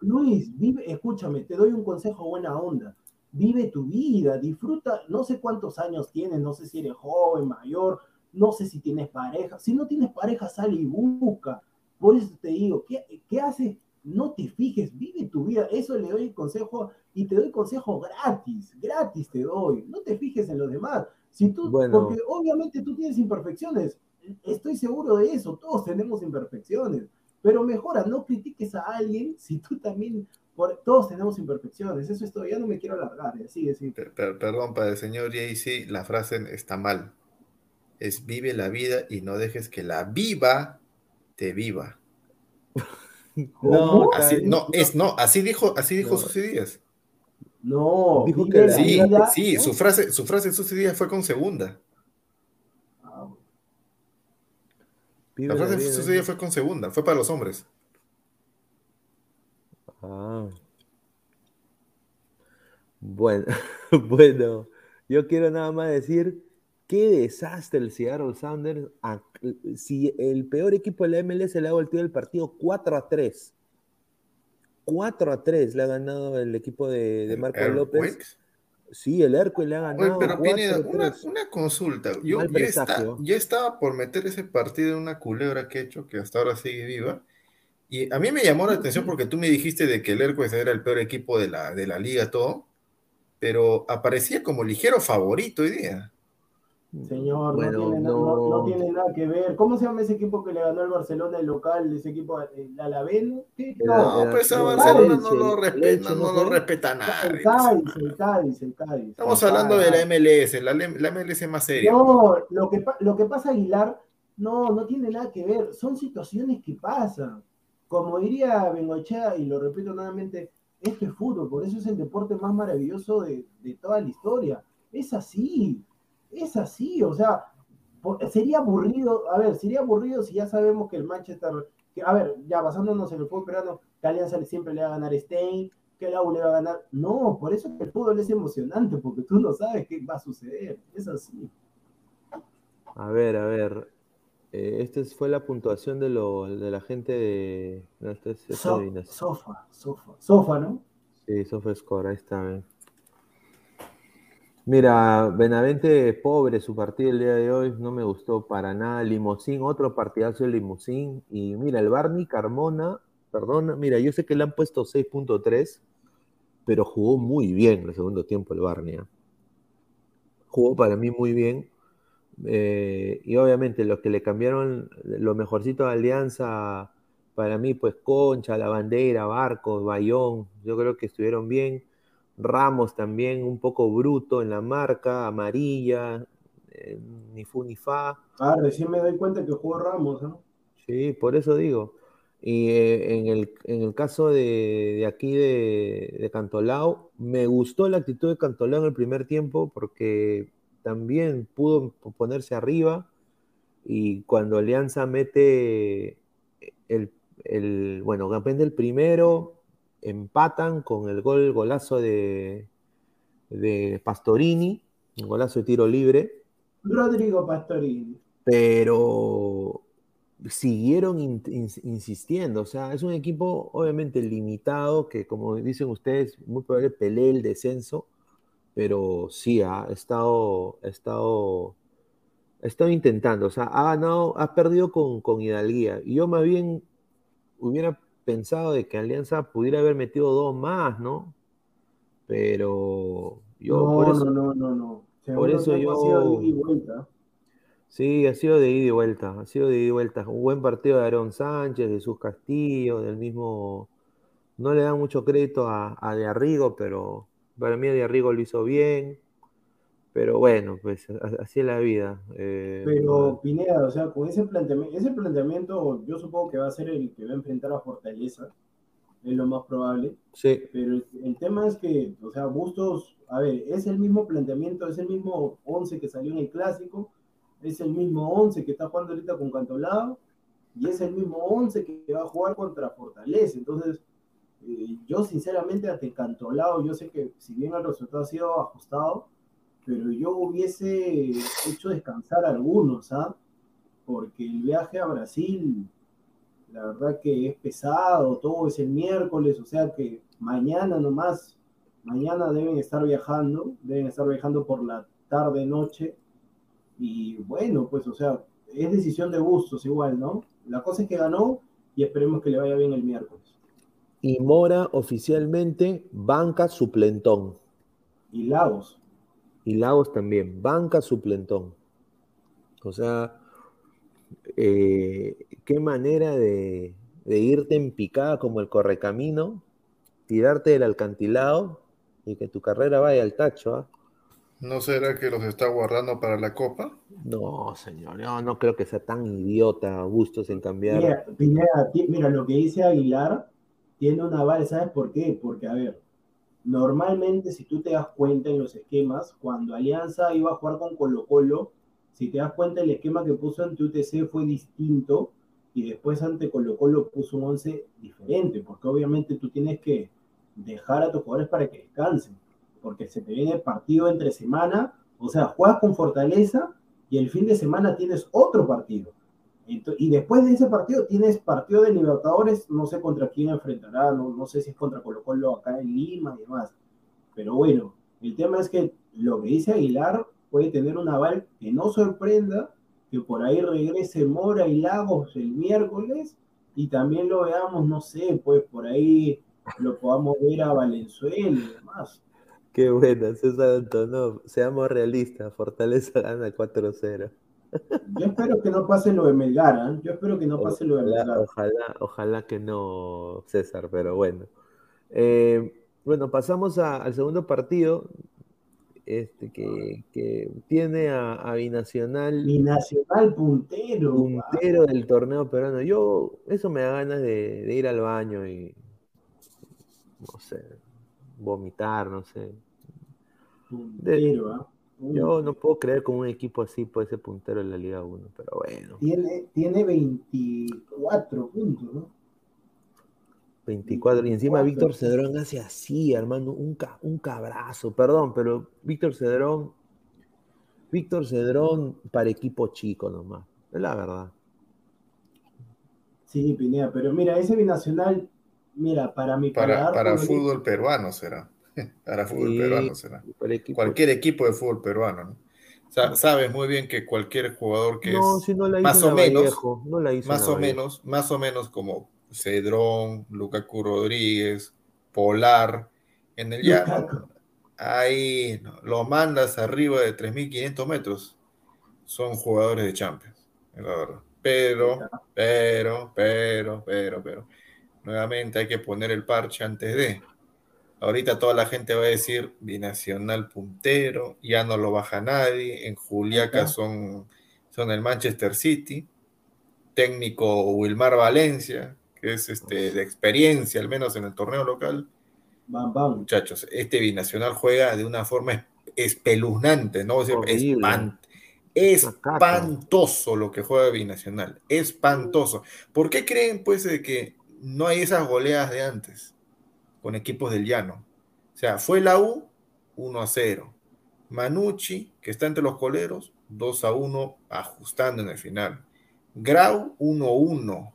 Luis, vive, escúchame, te doy un consejo buena onda. Vive tu vida, disfruta, no sé cuántos años tienes, no sé si eres joven, mayor, no sé si tienes pareja. Si no tienes pareja, sale y busca. Por eso te digo, ¿qué, qué haces? No te fijes, vive tu vida. Eso le doy consejo y te doy consejo gratis, gratis te doy. No te fijes en los demás. Si tú, porque obviamente tú tienes imperfecciones. Estoy seguro de eso, todos tenemos imperfecciones pero mejora, no critiques a alguien si tú también, todos tenemos imperfecciones, eso es todo, ya no me quiero alargar, así es.
perdón, para el señor JC, la frase está mal. Es vive la vida y no dejes que la viva te viva. No, así, no, es, no, así dijo, así dijo no. Díaz.
No,
dijo que sí, sí, su frase, su frase Susy Díaz fue con segunda. la frase de Susy fue con segunda, fue para los hombres.
Ah. Bueno, bueno, yo quiero nada más decir qué desastre el Seattle Sounders. Si el peor equipo de la MLS le ha volteado el partido 4 a 3. 4 a 3 le ha ganado el equipo de, de Marco López. Sí, el Hércules le ha ganado.
pero Pineda, una, una, consulta. Yo ya, está, ya, estaba por meter ese partido en una culebra que he hecho, que hasta ahora sigue viva. Y a mí me llamó la atención porque tú me dijiste de que el Hércules era el peor equipo de la, de la liga, todo. Pero aparecía como ligero favorito hoy día.
Señor, no, tiene, no... No, tiene, nada que ver. ¿Cómo se llama ese equipo que le ganó al Barcelona el local, ese equipo, el Alavés?
No, no pues a Barcelona no lo respeta, no, lo respeta nada.
El Cádiz, el Cádiz, el Cádiz.
Estamos hablando de la MLS, la, la MLS más seria.
No, lo que, lo que pasa, Aguilar, no, no tiene nada que ver. Son situaciones que pasan. Como diría Bengochea, y lo repito nuevamente, esto es fútbol, por eso es el deporte más maravilloso de, de toda la historia. Es así es así, o sea, sería aburrido, a ver, sería aburrido si ya sabemos que el Manchester, a ver, ya basándonos en el fútbol peruano, que Alianza siempre le va a ganar Stein, que el AU le va a ganar. No, por eso el fútbol es emocionante, porque tú no sabes qué va a suceder, es así.
A ver, a ver. Eh, esta fue la puntuación de, lo, de la gente de. No, es,
sofa, sofa, sofa, ¿no?
Sí, Sofa Score, ahí está. Eh. Mira, Benavente, pobre su partido el día de hoy, no me gustó para nada. Limosín, otro partidazo de Limosín. Y mira, el Barney Carmona, perdona, mira, yo sé que le han puesto 6.3, pero jugó muy bien el segundo tiempo el Barney. ¿eh? Jugó para mí muy bien. Eh, y obviamente los que le cambiaron lo mejorcito de Alianza, para mí, pues Concha, La Bandera, Barcos, Bayón, yo creo que estuvieron bien. Ramos también un poco bruto en la marca, amarilla, eh, ni fu ni fa.
Ah, recién me doy cuenta que jugó Ramos, ¿no?
Sí, por eso digo. Y eh, en, el, en, el, caso de, de aquí de, de, Cantolao, me gustó la actitud de Cantolao en el primer tiempo porque también pudo ponerse arriba y cuando Alianza mete el, el bueno, depende el primero, empatan con el gol, golazo de, de Pastorini, un golazo de tiro libre.
Rodrigo Pastorini.
Pero siguieron in, in, insistiendo, o sea, es un equipo obviamente limitado, que como dicen ustedes, muy probable pelee el descenso, pero sí ha estado, ha estado, ha estado intentando, o sea, ha ganado, ha perdido con, con Hidalguía. Y yo más bien hubiera pensado de que Alianza pudiera haber metido dos más, ¿no? Pero yo
no, por eso, no, no, no,
por eso yo Sí, ha sido de ida y vuelta, ha sido de ida y vuelta. Un buen partido de Aaron Sánchez, Jesús Castillo, del mismo. No le dan mucho crédito a, a De Arrigo, pero para mí De Arrigo lo hizo bien. Pero bueno, pues así es la vida. Eh,
Pero Pineda, o sea, con ese planteamiento, ese planteamiento yo supongo que va a ser el que va a enfrentar a Fortaleza, es lo más probable.
Sí.
Pero el, el tema es que, o sea, Bustos, a ver, es el mismo planteamiento, es el mismo 11 que salió en el clásico, es el mismo 11 que está jugando ahorita con Cantolao, y es el mismo 11 que va a jugar contra Fortaleza. Entonces, eh, yo sinceramente ante Cantolao, yo sé que si bien el resultado ha sido ajustado, pero yo hubiese hecho descansar a algunos, ¿ah? Porque el viaje a Brasil, la verdad que es pesado, todo es el miércoles, o sea que mañana nomás, mañana deben estar viajando, deben estar viajando por la tarde, noche, y bueno, pues, o sea, es decisión de gustos igual, ¿no? La cosa es que ganó y esperemos que le vaya bien el miércoles.
Y Mora oficialmente banca suplentón.
Y Lagos.
Y Lagos también, banca suplentón. O sea, eh, qué manera de, de, irte en picada como el correcamino, tirarte del alcantilado y que tu carrera vaya al tacho. ¿eh?
¿No será que los está guardando para la copa?
No, señor, yo no creo que sea tan idiota Bustos en cambiar.
Mira, mira, mira lo que dice Aguilar tiene una bala, ¿sabes por qué? Porque, a ver, normalmente si tú te das cuenta en los esquemas, cuando Alianza iba a jugar con Colo Colo, si te das cuenta el esquema que puso ante UTC fue distinto y después ante Colo Colo puso un 11 diferente, porque obviamente tú tienes que dejar a tus jugadores para que descansen, porque se te viene el partido entre semana, o sea, juegas con Fortaleza y el fin de semana tienes otro partido. Y después de ese partido tienes partido de Libertadores, no sé contra quién enfrentará, no, no sé si es contra Colo Colo acá en Lima y demás. Pero bueno, el tema es que lo que dice Aguilar puede tener un aval que no sorprenda, que por ahí regrese Mora y Lagos el miércoles y también lo veamos, no sé, pues por ahí lo podamos ver a Valenzuela y demás.
Qué buena, César Antonov. Seamos realistas, Fortaleza gana 4-0.
Yo espero que no pase lo de Melgar, ¿eh? Yo espero que no pase lo de Melgar.
Ojalá, ojalá que no, César, pero bueno. Eh, bueno, pasamos a, al segundo partido, este, que, que tiene a, a, Binacional.
Binacional puntero.
Puntero del torneo peruano. Yo, eso me da ganas de, de, ir al baño y, no sé, vomitar, no sé.
Puntero, ¿ah? ¿eh?
Yo no puedo creer con un equipo así puede ser puntero en la Liga 1, pero bueno.
Tiene, tiene 24 puntos, ¿no?
24. Y encima 24. Víctor Cedrón hace así, hermano, un, ca, un cabrazo. Perdón, pero Víctor Cedrón, Víctor Cedrón para equipo chico nomás. Es la verdad.
Sí, Pineda, pero mira, ese binacional, mira, para mi
Para, para fútbol peruano será. Para fútbol sí, peruano será. Equipo. Cualquier equipo de fútbol peruano, ¿no? O sea, sabes muy bien que cualquier jugador que
no,
es
si no
más o menos,
Vallejo, no
más o menos, más o menos como Cedrón, Lukaku Rodríguez, Polar, en el llano, ahí no, lo mandas arriba de 3.500 metros, son jugadores de Champions, la verdad. Pero, pero, pero, pero, pero, nuevamente hay que poner el parche antes de. Ahorita toda la gente va a decir binacional puntero, ya no lo baja nadie. En Juliaca son, son el Manchester City, técnico Wilmar Valencia, que es este, de experiencia, al menos en el torneo local.
Bam, bam.
Muchachos, este binacional juega de una forma espeluznante, ¿no? O sea, espant espantoso lo que juega binacional, espantoso. ¿Por qué creen, pues, de que no hay esas goleadas de antes? Con equipos del llano. O sea, fue la U 1 a 0. Manucci, que está entre los coleros, 2 a 1, ajustando en el final. Grau 1 a 1.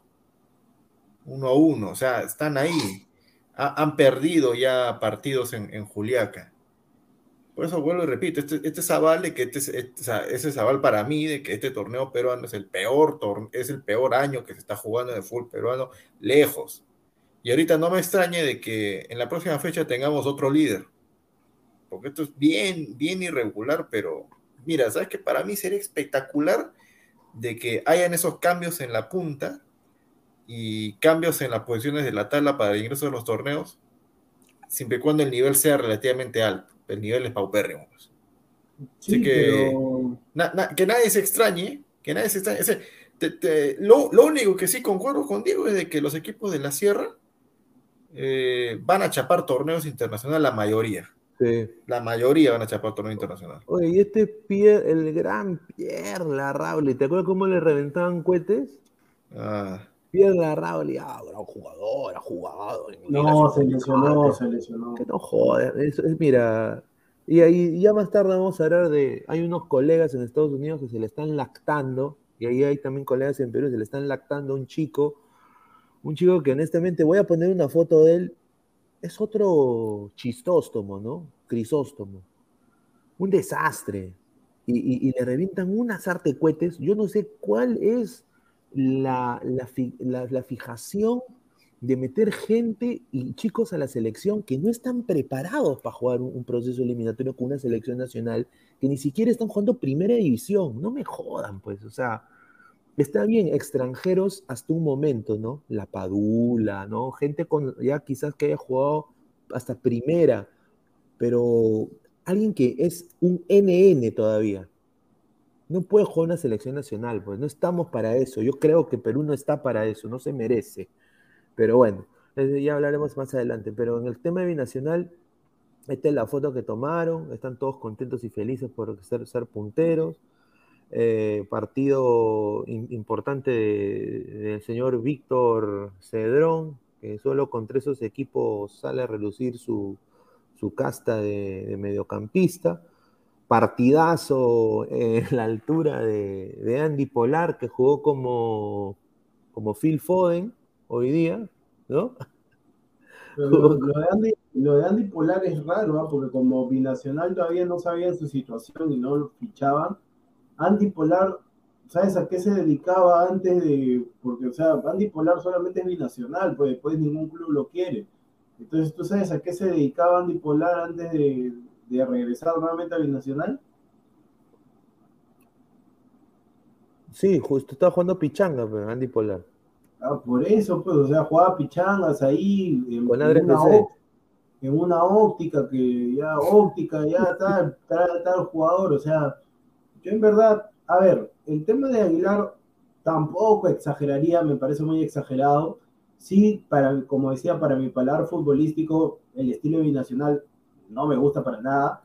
1 a 1. O sea, están ahí. Ha, han perdido ya partidos en, en, Juliaca. Por eso vuelvo y repito, este, este es aval de que este, este, ese es aval para mí de que este torneo peruano es el peor es el peor año que se está jugando el fútbol peruano, lejos. Y ahorita no me extrañe de que en la próxima fecha tengamos otro líder. Porque esto es bien, bien irregular, pero mira, ¿sabes que Para mí sería espectacular de que hayan esos cambios en la punta y cambios en las posiciones de la tabla para el ingreso de los torneos, siempre y cuando el nivel sea relativamente alto. El nivel es paupérrimo. Pues.
Sí,
Así que,
pero-
na- na- que nadie se extrañe, que nadie se extrañe. Ese- te- te- lo, lo único que sí concuerdo con Diego es de que los equipos de la Sierra eh, van a chapar torneos internacionales, la mayoría.
Sí.
La mayoría van a chapar torneo internacional.
Oye, y este Pierre, el gran Pierre Larrauli, ¿te acuerdas cómo le reventaban cohetes?
Ah,
Pierre Larrauli, ah, gran jugador, ha jugado.
No, lesionó, se lesionó.
Que no joder, eso es, mira. Y ahí ya más tarde vamos a hablar de. Hay unos colegas en Estados Unidos que se le están lactando, y ahí hay también colegas en Perú que se le están lactando a un chico. Un chico que honestamente voy a poner una foto de él. Es otro chistóstomo, ¿no? Crisóstomo. Un desastre. Y, le revientan unas artecuetes. Yo no sé cuál es la, la- la fijación de meter gente y chicos a la selección que no están preparados para jugar un, un proceso eliminatorio con una selección nacional, que ni siquiera están jugando primera división. No me jodan, pues, o sea, está bien, extranjeros hasta un momento, ¿no? La Padula, ¿no? Gente con ya quizás que haya jugado hasta primera, pero alguien que es un NN todavía. No puede jugar una selección nacional, pues no estamos para eso. Yo creo que Perú no está para eso, no se merece. Pero bueno, eh, ya hablaremos más adelante. Pero en el tema de binacional, esta es la foto que tomaron. Están todos contentos y felices por ser, ser punteros. Eh, partido importante de- del señor Víctor Cedrón, que solo contra esos equipos sale a relucir su, su casta de, mediocampista. Partidazo en la altura de, Andy Polar, que jugó como, como Phil Foden hoy día, ¿no?
Lo, de Andy, Polar es raro, porque como binacional todavía no sabían su situación y no lo fichaban. Andy Polar, ¿sabes a qué se dedicaba antes de.? Porque, o sea, Andy Polar solamente es binacional, pues después ningún club lo quiere. Entonces, ¿tú sabes a qué se dedicaba Andy Polar antes de, de regresar nuevamente a binacional?
Sí, justo estaba jugando pichanga, pero Andy Polar.
Ah, por eso, pues, o sea, jugaba pichangas ahí en,
Con
en una, en una óptica que ya, óptica, ya tal, tal, tal jugador, o sea, yo en verdad, a ver, el tema de Aguilar tampoco exageraría, me parece muy exagerado. Sí, para, como decía, para mi paladar futbolístico, el estilo binacional no me gusta para nada,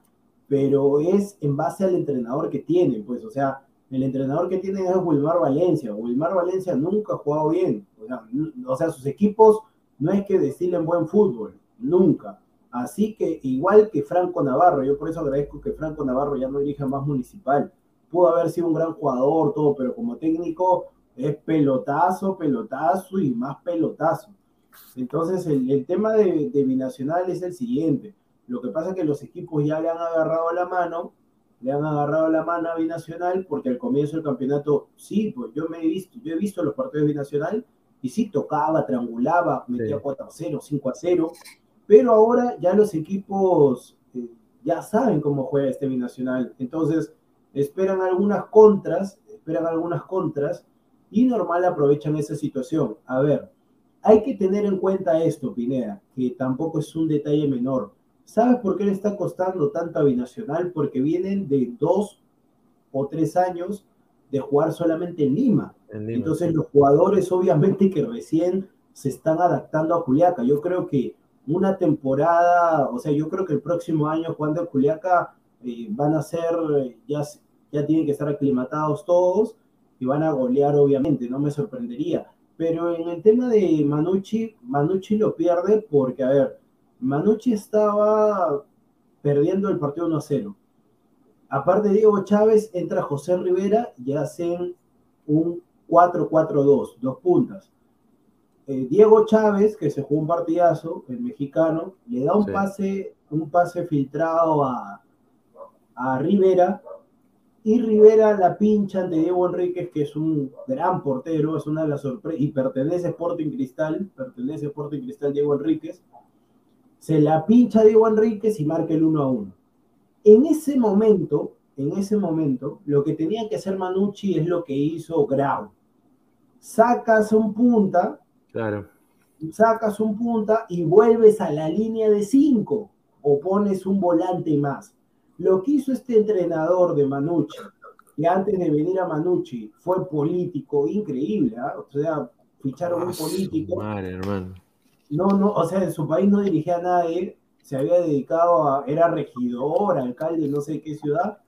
pero es en base al entrenador que tiene, pues, o sea, el entrenador que tiene es Wilmar Valencia. Wilmar Valencia nunca ha jugado bien. O sea, n- o sea, sus equipos no es que destilen buen fútbol, nunca. Así que igual que Franco Navarro, yo por eso agradezco que Franco Navarro ya no dirija más municipal. Pudo haber sido un gran jugador, todo, pero como técnico es pelotazo, pelotazo y más pelotazo. Entonces el, el tema de, de binacional es el siguiente. Lo que pasa es que los equipos ya le han agarrado la mano le han agarrado la mano a Binacional porque al comienzo del campeonato, sí, pues yo me he visto, yo he visto los partidos de Binacional y sí tocaba, triangulaba, metía
Sí.
4 a 0, 5 a 0, pero ahora ya los equipos eh, ya saben cómo juega este Binacional, entonces esperan algunas contras, esperan algunas contras y normal aprovechan esa situación. A ver, hay que tener en cuenta esto, Pineda, que tampoco es un detalle menor. ¿Sabes por qué le está costando tanto a Binacional? Porque vienen de dos o tres años de jugar solamente en Lima.
En Lima.
Entonces los jugadores obviamente que recién se están adaptando a Juliaca. Yo creo que una temporada, o sea, yo creo que el próximo año jugando en Juliaca eh, van a ser, ya, ya tienen que estar aclimatados todos y van a golear obviamente, no me sorprendería. Pero en el tema de Manucci, Manucci lo pierde porque, a ver, Manucci estaba perdiendo el partido 1 a 0. Aparte de Diego Chávez, entra José Rivera y hacen un 4-4-2, dos puntas. Eh, Diego Chávez, que se jugó un partidazo, el mexicano, le da un
Sí.
pase, un pase filtrado a, a Rivera, y Rivera la pincha ante Diego Enríquez, que es un gran portero, es una de las sorpresas, y pertenece a Sporting Cristal, pertenece a Sporting Cristal Diego Enríquez, se la pincha Diego Enríquez y marca el 1 a 1. En ese momento, en ese momento, lo que tenía que hacer Manucci es lo que hizo Grau. Sacas un punta,
Claro.
sacas un punta y vuelves a la línea de 5 o pones un volante más. Lo que hizo este entrenador de Manucci, que antes de venir a Manucci fue político, increíble, ¿ah? o sea, ficharon un
Ah,
político.
Madre, hermano.
No, no, o sea, en su país no dirigía a nadie, se había dedicado a, era regidor, alcalde, no sé qué ciudad.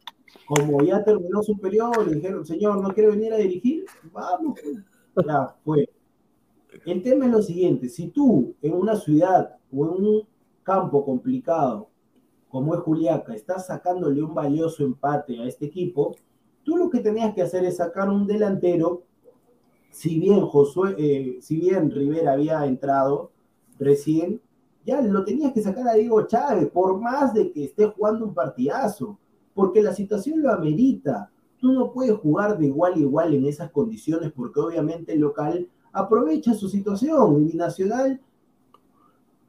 Como ya terminó su periodo, le dijeron, señor, ¿no quiere venir a dirigir? Vamos, pues". ya fue. El tema es lo siguiente, si tú en una ciudad o en un campo complicado, como es Juliaca, estás sacándole un valioso empate a este equipo, tú lo que tenías que hacer es sacar un delantero, si bien Josué, eh, si bien Rivera había entrado recién, ya lo tenías que sacar a Diego Chávez, por más de que esté jugando un partidazo, porque la situación lo amerita. Tú no puedes jugar de igual a igual en esas condiciones, porque obviamente el local aprovecha su situación. Y Nacional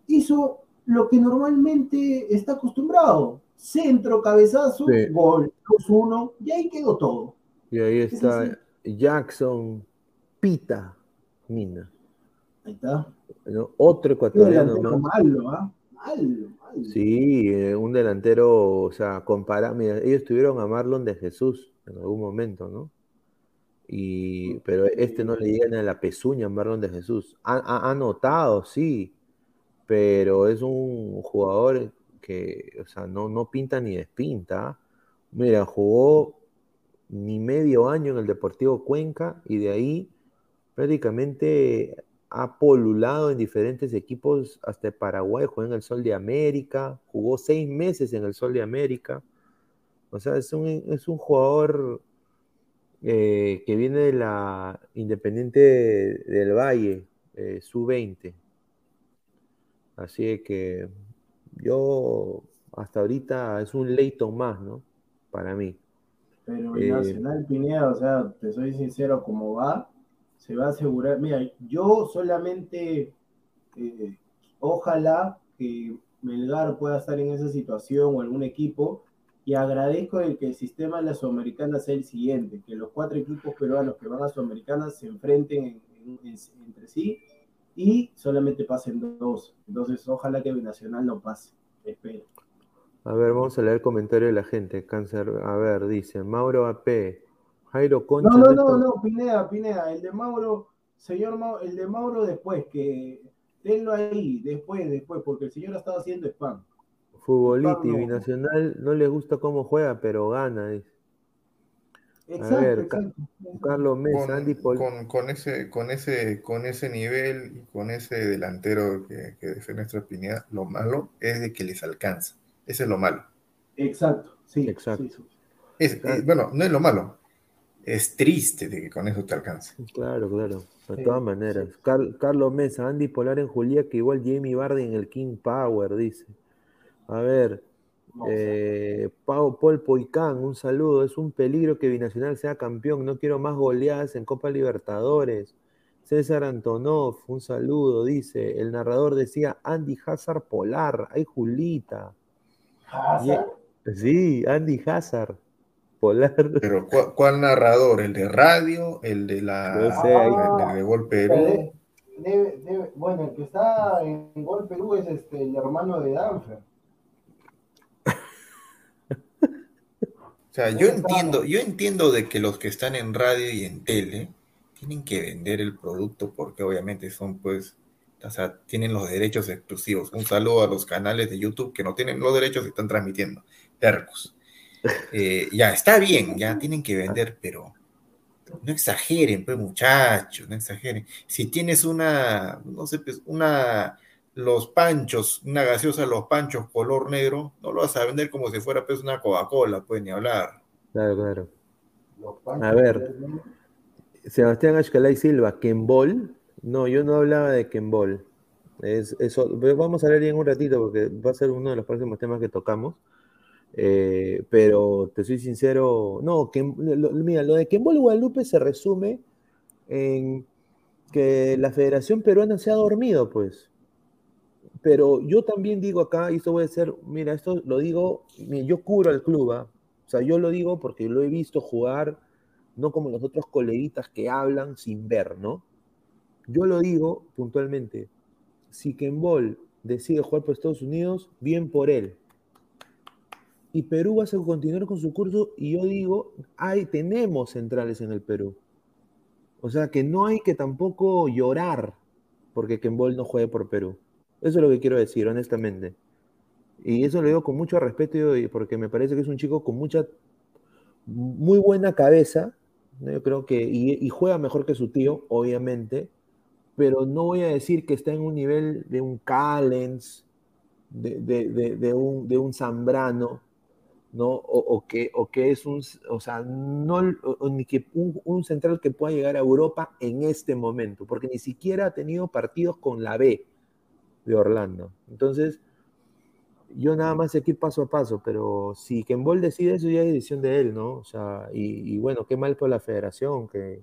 hizo lo que normalmente está acostumbrado. Centro, cabezazo,
Sí.
gol, 2-1, y ahí quedó todo.
Y ahí
Es
está. Jackson Pita Mina.
Ahí está.
Otro ecuatoriano más.
malo, ¿ah? Malo, malo.
Sí, eh, un delantero, o sea, compara, mira, ellos tuvieron a Marlon de Jesús en algún momento, ¿no? Y, pero este no le llega ni a la pezuña a Marlon de Jesús. Ha, ha- ha anotado, sí, pero es un jugador que, o sea, no, no pinta ni despinta. Mira, jugó ni medio año en el Deportivo Cuenca y de ahí prácticamente ha polulado en diferentes equipos hasta Paraguay, jugó en el Sol de América, jugó seis meses en el Sol de América. O sea, es un, es un jugador eh, que viene de la Independiente del Valle, eh, sub-20. Así que yo hasta ahorita es un Leighton más, ¿no? Para mí.
Pero el
Eh,
Nacional Pineda, o sea, te soy sincero, como va, se va a asegurar. Mira, yo solamente, eh, ojalá que Melgar pueda estar en esa situación o algún equipo, y agradezco el que el sistema de la Sudamericana sea el siguiente, que los cuatro equipos peruanos que van a Sudamericana se enfrenten en- en- en- entre sí y solamente pasen dos. Entonces, ojalá que Binacional no pase. Espero.
A ver, vamos a leer el comentario de la gente. Cáncer, a ver, dice Mauro AP, Jairo Concha.
No, no, no, no, Pineda, Pineda, el de Mauro, señor Mauro, el de Mauro después, que tenlo ahí, después, después, porque el señor ha estado haciendo spam.
Futboliti,
Pablo.
Binacional, no le gusta cómo juega, pero gana. dice.
Exacto,
ver, Ca-
exacto.
Carlos Mesa,
Con,
Andy Pol-
con- con ese, con, ese, con ese nivel y con ese delantero que, que defiende nuestra Pineda, lo malo es de que les alcanza. Ese es lo malo.
Exacto, sí.
Exacto.
sí, sí.
Es, eh, bueno, no es lo malo. Es triste de que con eso te alcance.
Claro, claro, de
Sí,
todas maneras. Car- Carlos Mesa, Andy Polar en Julia, que igual Jamie Vardy en el King Power, dice. A ver, eh, Pau, Paul Poicán, un saludo. Es un peligro que Binacional sea campeón. No quiero más goleadas en Copa Libertadores. César Antonov, un saludo, dice. El narrador decía Andy Hazard Polar. Ay, Julita.
Hazard,
Sí, Andy Hazard Polar.
Pero ¿cuál, cuál narrador? ¿El de radio? ¿El de la
No sé, ahí-
el de, de Gol Perú?
debe- debe- debe- bueno, el que está en Gol Perú es este, el hermano de Danfer.
O sea, yo entiendo, yo entiendo de que los que están en radio y en tele tienen que vender el producto porque obviamente son pues, o sea, tienen los derechos exclusivos. Un saludo a los canales de YouTube que no tienen los derechos y están transmitiendo. Tercos. Eh, ya, está bien, ya tienen que vender, pero no exageren, pues muchachos, no exageren. Si tienes una, no sé, pues, una, los panchos, una gaseosa los panchos color negro, no lo vas a vender como si fuera pues una Coca-Cola, pues ni hablar.
Claro, claro. A ver. Sebastián Ashkalay Silva, Kembol. No, yo no hablaba de Kembol. Es, eso, pero vamos a hablar en un ratito porque va a ser uno de los próximos temas que tocamos. Eh, pero te soy sincero, no, lo- mira, lo de Kembol Guadalupe se resume en que la Federación Peruana se ha dormido, pues. Pero yo también digo acá, y esto voy a ser, mira, esto lo digo, yo cubro al club, ¿ah? sea, yo lo digo porque lo he visto jugar, no como los otros coleguitas que hablan sin ver, ¿no? Yo lo digo puntualmente. Si Kenbol decide jugar por Estados Unidos, bien por él. Y Perú va a continuar con su curso y yo digo, hay, tenemos centrales en el Perú. O sea que no hay que tampoco llorar porque Kenbol no juegue por Perú. Eso es lo que quiero decir, honestamente. Y eso lo digo con mucho respeto y porque me parece que es un chico con mucha, muy buena cabeza. Yo creo que, y, juega mejor que su tío, obviamente, pero no voy a decir que está en un nivel de un Callens, de, un, de un Zambrano, ¿no? O, que, o que es un, o sea, no, ni que un, central que pueda llegar a Europa en este momento, porque ni siquiera ha tenido partidos con la B de Orlando. Entonces, yo nada más sé que ir paso a paso, pero si Kenbol decide eso ya es decisión de él, ¿no? O sea, y, bueno, qué mal por la federación, que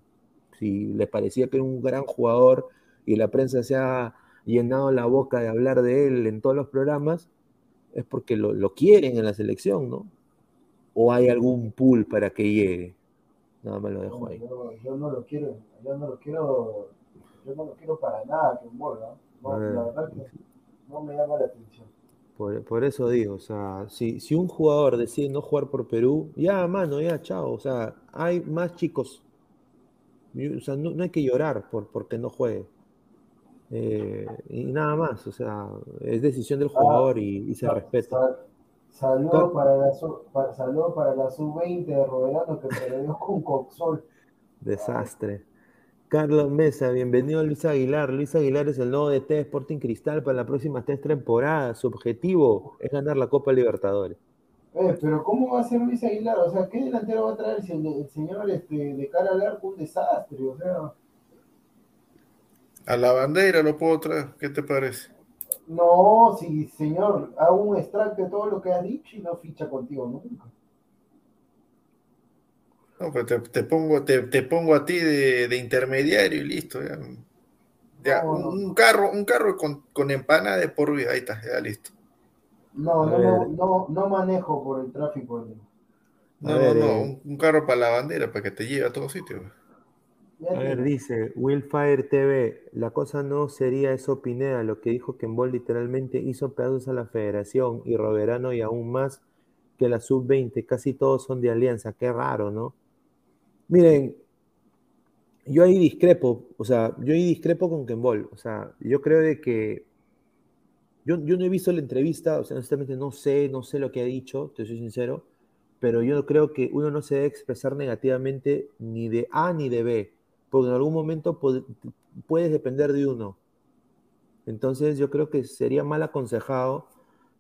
si le parecía que era un gran jugador y la prensa se ha llenado la boca de hablar de él en todos los programas, es porque lo, lo quieren en la selección, ¿no? o hay algún pool para que llegue? Nada más lo dejo ahí.
Yo, no lo quiero, yo no lo quiero, yo no lo quiero para nada que vuelva. No, la verdad que no me llama la atención.
Por, eso digo, o sea, si, si un jugador decide no jugar por Perú, ya, mano, ya, chao. O sea, hay más chicos. O sea, no, hay que llorar por porque no juegue. Eh, y nada más, o sea, es decisión del jugador y, se respeta.
Saludos para la saludo para la sub-20 de Roberano que perdió con Coxol.
Desastre. Carlos Mesa, bienvenido a Luis Aguilar. Luis Aguilar es el nuevo DT de Sporting Cristal para la próxima tres temporadas. Su objetivo es ganar la Copa Libertadores.
Eh, pero ¿cómo va a ser Luis Aguilar? O sea, ¿qué delantero va a traer si el, señor este, de cara al arco un desastre? O sea...
A la bandera lo puedo traer, ¿qué te parece?
No, sí, señor, hago un extracto de todo lo que has dicho y no ficha contigo nunca.
No, pues te, pongo, te, pongo a ti de, intermediario y listo. Ya. un, carro, un carro con, con empanada de por vida, ahí está, ya listo.
No, no, no, no, manejo por el tráfico.
No, no, no, eh. un, carro para la bandera, para que te lleve a todos sitios.
A ver, dice Willfire TV, la cosa no sería eso Pineda, lo que dijo que Bol literalmente hizo pedazos a la federación y Roberano y aún más que la sub-20, casi todos son de alianza, qué raro, ¿no? Miren, yo ahí discrepo, o sea, yo ahí discrepo con Kembol, o sea, yo creo de que, yo, yo no he visto la entrevista, o sea, honestamente no sé, no sé lo que ha dicho, te soy sincero, pero yo creo que uno no se debe expresar negativamente ni de A ni de B porque en algún momento puedes depender de uno. Entonces yo creo que sería mal aconsejado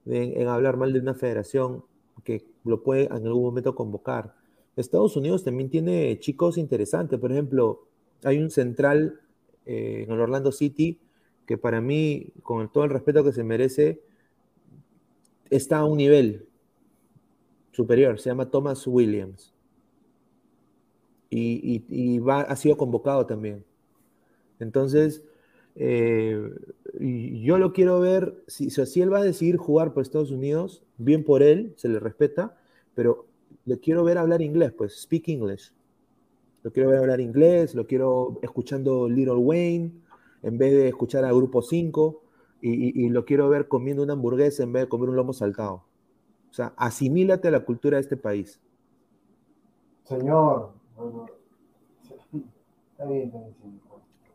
en, hablar mal de una federación que lo puede en algún momento convocar. Estados Unidos también tiene chicos interesantes. Por ejemplo, hay un central eh, en el Orlando City que para mí, con todo el respeto que se merece, está a un nivel superior. Se llama Thomas Williams y, ha sido convocado también. Entonces, eh, yo lo quiero ver, si, si él va a decidir jugar por Estados Unidos, bien por él, se le respeta, pero le quiero ver hablar inglés, pues speak English. Lo quiero ver hablar inglés, lo quiero escuchando Little Wayne en vez de escuchar a Grupo 5 y, y, lo quiero ver comiendo una hamburguesa en vez de comer un lomo saltado. O sea, asimílate a la cultura de este país.
Señor,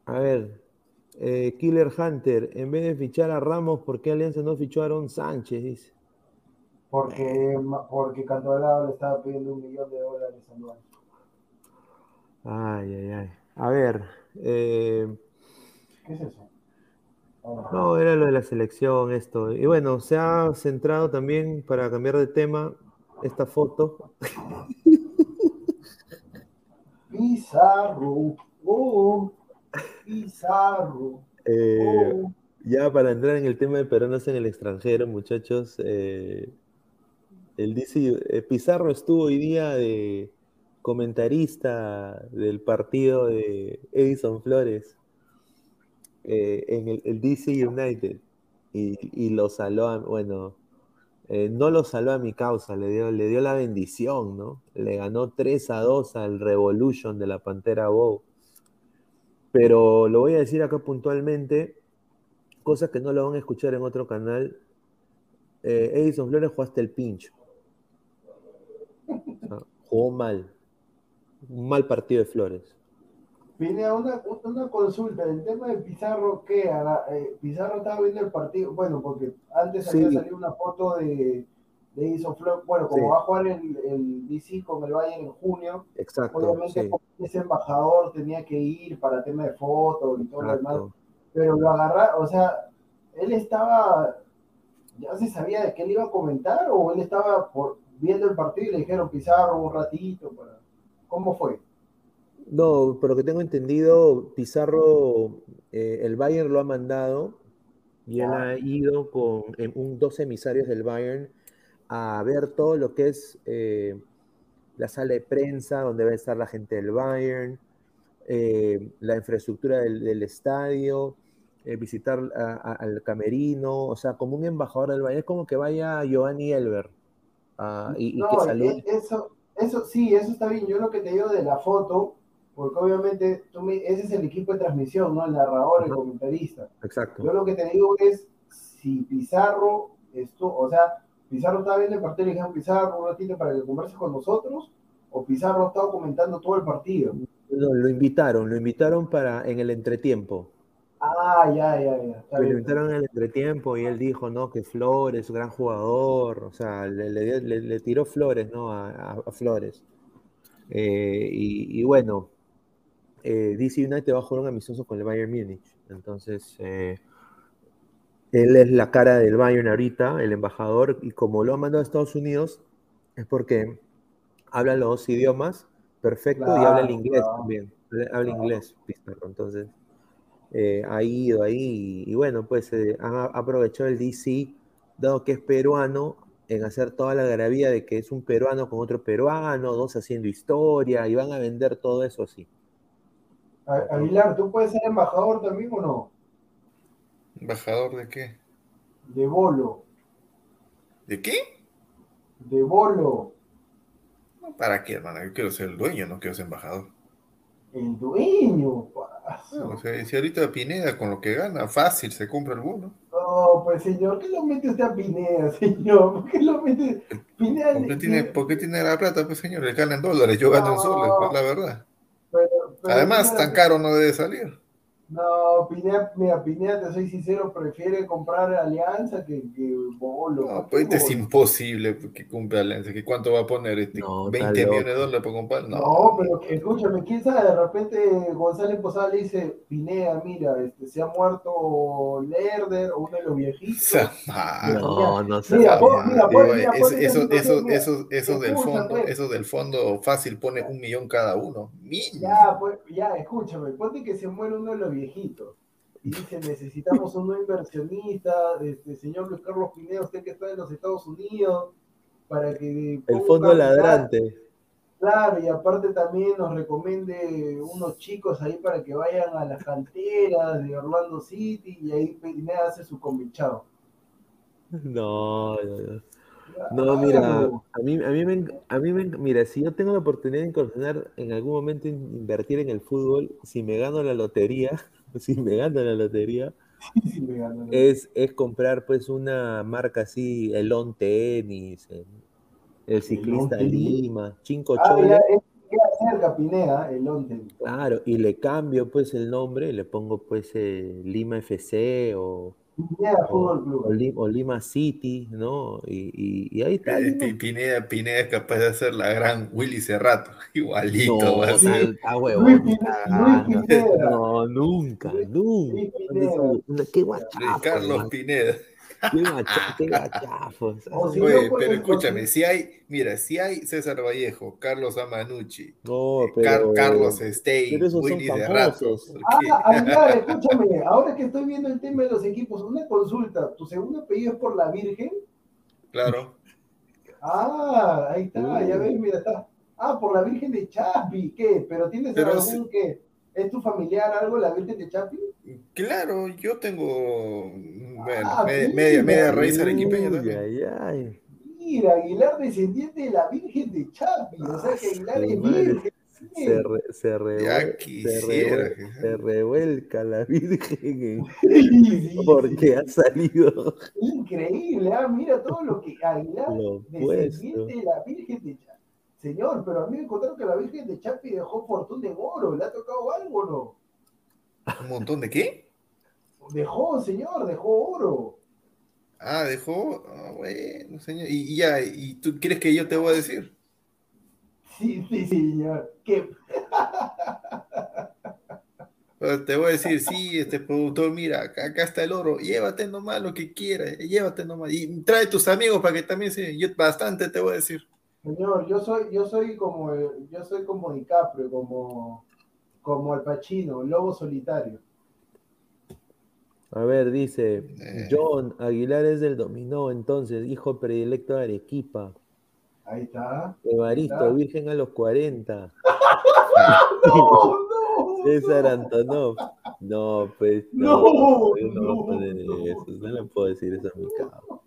a ver, eh, Killer Hunter, en vez de fichar a Ramos, ¿por qué Alianza no fichó a Aaron Sánchez? Dice.
Porque, porque Cantolao le estaba pidiendo un millón de dólares anual.
Ay, ay, ay. A ver.
Eh, ¿Qué es eso?
No, era lo de la selección, esto. Y bueno, se ha centrado también, para cambiar de tema, esta foto.
Pizarro, oh, Pizarro.
Eh, oh. Ya para entrar en el tema de peruanos en el extranjero, muchachos, eh, el dice, eh, Pizarro estuvo hoy día de comentarista del partido de Edison Flores en el, DC United y, lo saló, bueno, eh, no lo salvó a mi causa, le dio, le dio la bendición, ¿no? Le ganó 3 a 2 al Revolution de la Pantera Bow. Pero lo voy a decir acá puntualmente, cosas que no lo van a escuchar en otro canal. Eh, Edison Flores jugó hasta el pincho. Jugó mal. Un mal partido de Flores.
Pineda, una, una consulta, el tema de Pizarro, ¿qué? Eh, Pizarro estaba viendo el partido, bueno, porque antes
Sí.
había salido una foto de, de Edison Flores, bueno, como
Sí.
va a jugar el, el DC con el Bayern en junio,
Exacto.
obviamente
sí,
ese embajador tenía que ir para tema de fotos y todo lo demás, pero lo agarra, o sea, él estaba, ya se sabía de qué le iba a comentar o él estaba por, viendo el partido y le dijeron Pizarro un ratito, para... ¿cómo fue?
No, por lo que tengo entendido, Pizarro, eh, el Bayern lo ha mandado y él
Ah.
ha ido con en un, dos emisarios del Bayern a ver todo lo que es eh, la sala de prensa, donde va a estar la gente del Bayern, eh, la infraestructura del, del estadio, eh, visitar a- a- al camerino, o sea, como un embajador del Bayern, es como que vaya Giovanni Elber ah, y, y
No,
que salude.
e- eso, eso sí, eso está bien. Yo lo que te digo de la foto, porque obviamente tú me- ese es el equipo de transmisión, ¿no? El narrador, el
Ajá.
comentarista.
Exacto.
Yo lo que te digo es, si Pizarro, esto, o sea, Pizarro estaba viendo el partido y le dijeron Pizarro un ratito para que converse con nosotros, o Pizarro ha estado comentando todo el partido.
No, lo invitaron, lo invitaron para en el entretiempo.
Ah, ya, ya, ya.
Lo invitaron en el entretiempo y él dijo, no, que Flores, gran jugador, o sea, le, le dio- le- le tiró Flores, ¿no? A, a- a Flores. Eh, y, y bueno, eh, DC United va a jugar un amistoso con el Bayern Múnich. Entonces, eh, él es la cara del Bayern ahorita, el embajador, y como lo han mandado a Estados Unidos, es porque habla los dos idiomas perfecto y habla el inglés
claro.
también. Habla inglés, Pizarro. Entonces, eh, ha ido ahí y, y bueno, pues eh, han aprovechado el DC, dado que es peruano, en hacer toda la gravía de que es un peruano con otro peruano, dos haciendo historia, y van a vender todo eso así.
Aguilar, ¿tú puedes ser embajador también o no?
¿Embajador de qué?
De bolo,
¿De qué?
de bolo,
¿Para qué, hermano? Yo quiero ser el dueño, no quiero ser embajador.
El dueño. paso.
No, o sea, si ahorita Pineda con lo que gana, fácil se compra el bono.
No, pues señor, ¿qué lo mete usted a Pineda, señor? ¿Por qué lo mete? Pineda.
¿Por qué tiene, por qué tiene la plata, pues señor? Él gana en dólares, yo gano en soles, pues la verdad.
pero- pero
Además,
Pineda-
tan caro no debe salir.
No, Pineda, mira, Pineda, te soy sincero, prefiere comprar Alianza que, que Bolo.
No, pues este es imposible que cumpla Alianza. ¿Que ¿Cuánto va a poner? Este?
No, está
20 millones de dólares para comprar. No,
No, pero que- escúchame, quién sabe, de repente González Posada le dice, Pineda, mira, este, se ha muerto Lerder o uno de los viejitos.
No, no sé.
Mira, mira, mira,
es- eso, eso,
mira.
eso, eso del fondo,
pues.
eso del fondo fácil pone un millón cada uno. Mínimo.
Ya, pues, ya, escúchame, ponte que se muere uno de los viejitos. Y dice, necesitamos un nuevo inversionista, este señor Luis Carlos Pineda, usted que está en los Estados Unidos, para que...
El fondo
un capital".
ladrante.
Claro, y aparte también nos recomiende unos chicos ahí para que vayan a las canteras de Orlando City y ahí Pineda hace su convichado.
No, no, no. No, mira, a mí, a mí me, a mí me, mira, si yo tengo la oportunidad de incursionar en algún momento in- invertir en el fútbol, si me gano la lotería, si me gano la lotería,
Sí, me ganó.
es, es comprar pues una marca así, el On Tenis, el, el ciclista. Lima, Cinco
Ah, es- cerca Pineda, el
claro, y le cambio pues el nombre, le pongo pues eh, Lima FC o,
Pineda Fútbol
o,
Club.
o Li- o Lima City, ¿no? Y, y- y ahí está. Lima.
Pi- Pineda, Pineda es capaz de hacer la gran Willy Cerrato. Igualito
No,
va a ser.
está huevón,
Luis. Luis Pineda.
No, nunca, nunca.
Luis Pineda.
Qué guachafo,
Luis Carlos
man.
Pineda.
Qué
si
Oye, pero escúchame, si hay, mira, si hay César Vallejo, Carlos Amanucci,
No,
Car-
pero.
Carlos Stein, Willy de Rato.
famosos.
¿por
Ah? Aguilar, escúchame, ahora que estoy viendo el tema de los equipos, una consulta, ¿tu segundo apellido es por la Virgen?
Claro.
Ah, ahí está, ya
Uh.
ves, mira, está. Ah, por la Virgen de Chapi, ¿qué? ¿Pero tienes
Pero
algún que es tu familiar algo, la Virgen de Chapi?
Claro, yo tengo Bueno,
Ah,
media,
mira.
media, media raíz arequipeña también.
ay, ay.
Mira, Aguilar descendiente de la Virgen de Chapi. O sea que Aguilar es
madre.
virgen.
Se, re- se, revuel-
Ya
se,
quisiera,
revuel-
Jesús.
se revuelca la Virgen en-
Sí, sí,
porque ha salido
Increíble, ah, mira todo lo que Aguilar, descendiente de la Virgen de Chapi. Señor, pero a mí me contaron que la Virgen de Chapi dejó fortuna en oro. ¿Le ha tocado algo o no?
¿Un montón de qué?
Dejó, señor, dejó oro.
Ah, dejó. Ah, bueno, señor. Y, y ya, ¿y tú crees que yo te voy a decir?
Sí, sí, señor.
Pero te voy a decir, sí, este productor, mira, acá, acá está el oro, llévate nomás lo que quieras, llévate nomás. Y trae tus amigos para que también se. Yo bastante te voy a decir.
Señor, yo soy, yo soy como, yo soy como DiCaprio, como, como Al Pacino, lobo solitario.
A ver, dice
Eh.
John Aguilar es del dominó, entonces, hijo predilecto de Arequipa.
Ahí está.
Evaristo, virgen a los 40.
No, no.
César Antonov. No, pues
No,
no, no,
no, no.
eso, no le puedo decir eso a mi cabo.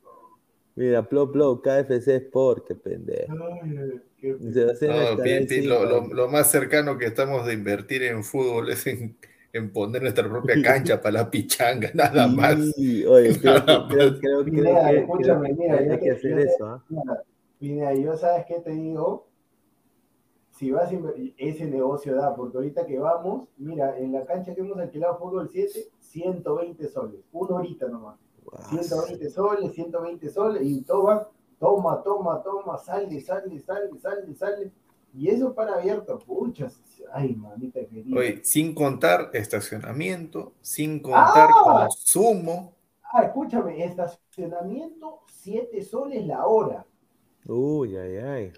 Mira, Plop Plop, KFC Sport, qué pendejo.
Ay, qué-
Sebastián
No, lo, lo-
no.
lo más cercano que estamos de invertir en fútbol es en, en poner nuestra propia cancha para la pichanga, nada más.
Sí, Oye, creo,
Nada
creo,
más.
creo, creo que- creo
escúchame,
que
mira,
hay
yo
que hacer
yo
eso, ¿ah?
Yo sabes qué te digo, si vas a ese negocio da, porque ahorita que vamos, mira, en la cancha que hemos alquilado fútbol 7, 120 soles, una horita nomás, 120 soles, 120 soles, y toma, toma, toma, toma, sale, sale, sale, sale, sale, y eso para abierto, puchas, ay, mamita querida.
Oye, sin contar estacionamiento, sin contar
Ah.
consumo.
Ah, escúchame, estacionamiento, 7 soles la hora.
Uy, ay, ay.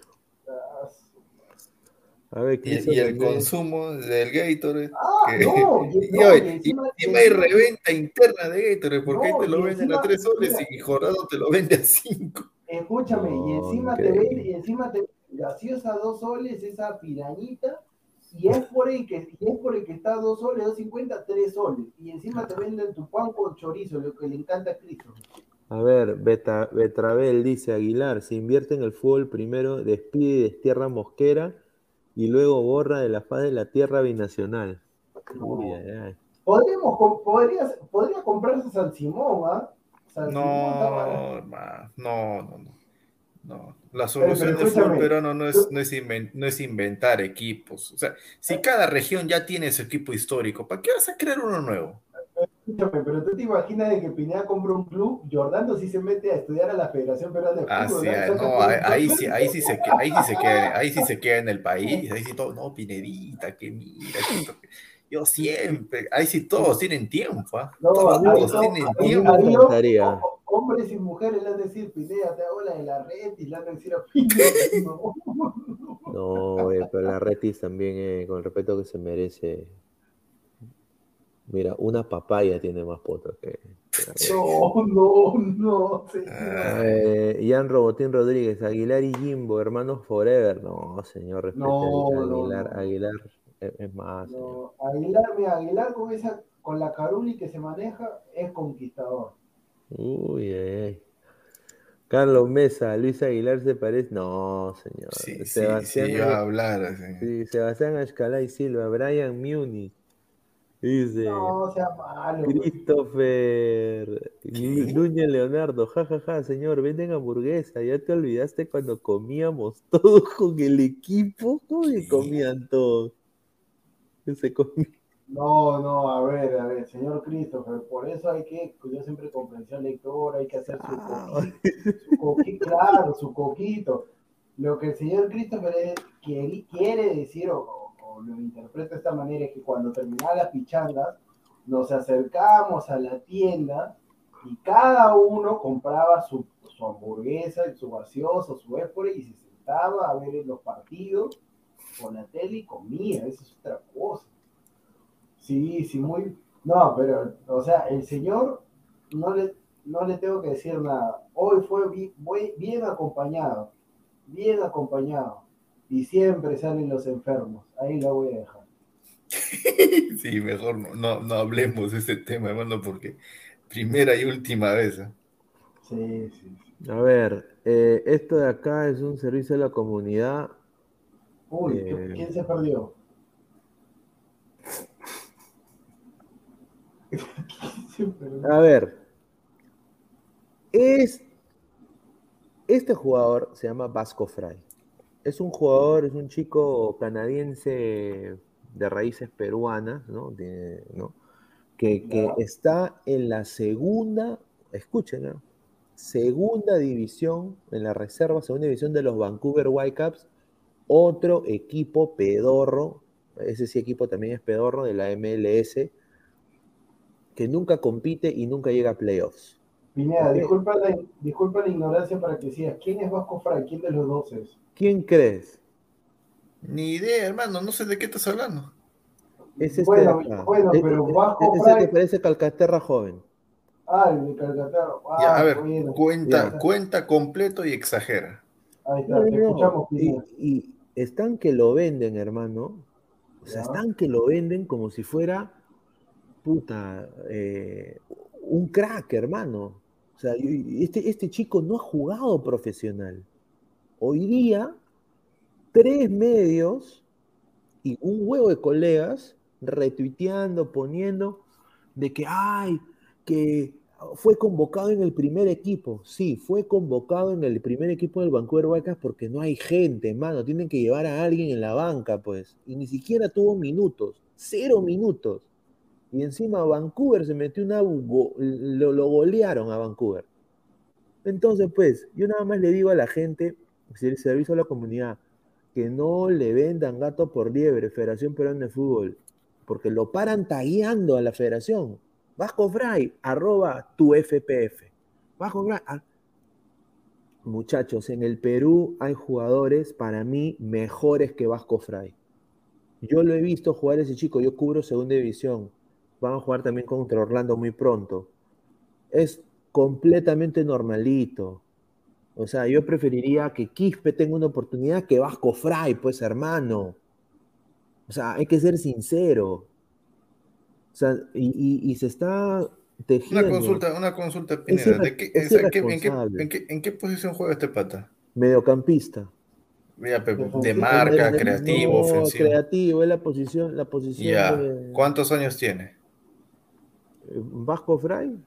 A ver,
Y, y el consumo del Gatorade.
Ah,
que-
no, y,
y,
no, y
y
encima,
encima hay reventa interna de Gatorade, porque ahí te lo
y
venden
encima,
a 3 soles
mira.
y Jorado te lo vende a 5.
Escúchame, y encima te
increíble.
ven, y encima te ven gaseosa dos soles, esa pirañita, y es por el que, y es por el que está dos soles, dos cincuenta, tres soles. Y encima te venden tu pan con chorizo, lo que le encanta a Cristo.
A ver, Beta, Betravel dice Aguilar, se invierte en el fútbol primero, despide y destierra Mosquera y luego borra de la faz de la tierra binacional. Uy, ay, ay.
Podríamos, podrías, podría comprarse San Simón, ¿ah?
No, hermano, no, no, no. No, la solución
pero
del fútbol peruano no es, no, es inven- no es inventar equipos. O sea, si cada región ya tiene su equipo histórico, ¿para qué vas a crear uno nuevo?
Escúchame, pero tú te imaginas de que Pineda compra un club, Jordano sí se mete a estudiar a la Federación Peruana de
Ah,
Fútbol.
sí,
¿no?
ah,
Saca
no,
por-
ahí, ahí sí, ahí sí se queda, ahí sí se queda, ahí sí se queda en el país, ahí sí todo, no, Pinedita, que mira, que yo siempre, ahí sí todos tienen tiempo, ¿ah?
No,
todos
ahí
todos
no,
tienen tiempo.
hombres y mujeres le han de decir, Pineda, te hago la de la red y le han de decir a Pineda. No.
No, eh, pero la Retis también, eh, con el respeto que se merece. Mira, una papaya tiene más potos que.
No, no, no, señor.
Ah,
Eh, Ian Robotín Rodríguez, Aguilar y Jimbo, hermanos Forever. No, señor, respete
No,
a Aguilar.
no.
Aguilar es, es más.
No, Aguilar, mira, Aguilar con esa, con la caruli que se maneja, es conquistador.
Uy, ay, ay. Carlos Mesa, Luis Aguilar se parece. No, señor.
sí, sí,
Sebastián,
sí, yo a hablar,
sí, Sebastián Ashkalay Silva, Brian Munich. Dice.
No, sea malo. pues.
Christopher Núñez Leonardo, jajaja, señor, venden hamburguesa. Ya te olvidaste cuando comíamos todos con el equipo. ¿Cómo que comían todos? Se comía-
No, no, a ver, a ver, señor Christopher, por eso hay que, yo siempre comprensión lectora, hay que hacer su
Ah,
coquito, su coquito, claro, su coquito. Lo que el señor Christopher es- quiere, quiere decir, o, lo interpreto de esta manera, es que cuando terminaban las pichangas, nos acercamos a la tienda y cada uno compraba su, su hamburguesa, su gaseoso, su éspore y se sentaba a ver los partidos con la tele y comía, eso es otra cosa. Sí, sí, muy. No, pero, o sea, el señor no le, no le tengo que decir nada. Hoy fue bien acompañado, bien acompañado. Y siempre salen los enfermos. Ahí la voy a dejar.
Sí, mejor no, no, no hablemos de ese tema, hermano, porque Primera y última vez. ¿eh?
Sí, sí.
A ver, eh, esto de acá es un servicio a la comunidad.
Uy,
Eh.
¿quién se perdió? ¿Quién se perdió?
A ver, es, este jugador se llama Vasco Fray. Es un jugador, es un chico canadiense de raíces peruanas, ¿no? De- ¿no? Que, que está en la segunda, escuchen, ¿no? segunda división, en la reserva, segunda división de los Vancouver Whitecaps, otro equipo pedorro, ese sí equipo también es pedorro de la MLS, que nunca compite y nunca llega a playoffs.
Pineda, disculpa la, disculpa la ignorancia para que sigas. ¿Quién es Vasco Fray? ¿Quién de los dos es?
¿Quién crees?
Ni idea, hermano, no sé de qué estás hablando.
Es este
Bueno,
de acá.
bueno,
Es-
pero
es-
Vasco
ese
Fray-
que parece Calcaterra joven.
Ah, el de Calcaterra. Ah,
Ya, a ver,
bueno.
cuenta,
Ya.
cuenta completo y exagera.
Ahí está,
No,
te
no,
escuchamos,
y, están que lo venden, hermano. O sea,
Ya.
están que lo venden como si fuera, puta, eh, un crack, hermano. O sea, este, este chico no ha jugado profesional. Hoy día, tres medios y un huevo de colegas retuiteando, poniendo de que, ay, que fue convocado en el primer equipo. Sí, fue convocado en el primer equipo del Vancouver Whitecaps porque no hay gente, mano. Tienen que llevar a alguien en la banca, pues. Y ni siquiera tuvo minutos. Cero minutos. Y encima Vancouver se metió una... Lo, lo golearon a Vancouver. Entonces, pues, yo nada más le digo a la gente, si el servicio a la comunidad, que no le vendan gato por liebre, Federación Peruana de Fútbol, porque lo paran tagueando a la federación. Vasco Fray, arroba tu FPF. Vasco Fray. ah. Muchachos, en el Perú hay jugadores para mí mejores que Vasco Fray. Yo lo he visto jugar ese chico, yo cubro segunda división. Van a jugar también contra Orlando muy pronto. Es completamente normalito. O sea, yo preferiría que Quispe tenga una oportunidad que Vasco Fray, pues hermano. O sea, hay que ser sincero. O sea, y, y- y se está tejiendo.
Una consulta, una consulta, Pineda.
irre-
¿De qué-
es
o sea, ¿qué- en, qué,
irresponsable.
en qué- en qué posición juega este pata?
Mediocampista.
Mira, de marca,
No,
creativo, ofensivo.
creativo, es la posición, la posición de
¿Cuántos años tiene?
Vasco Fray.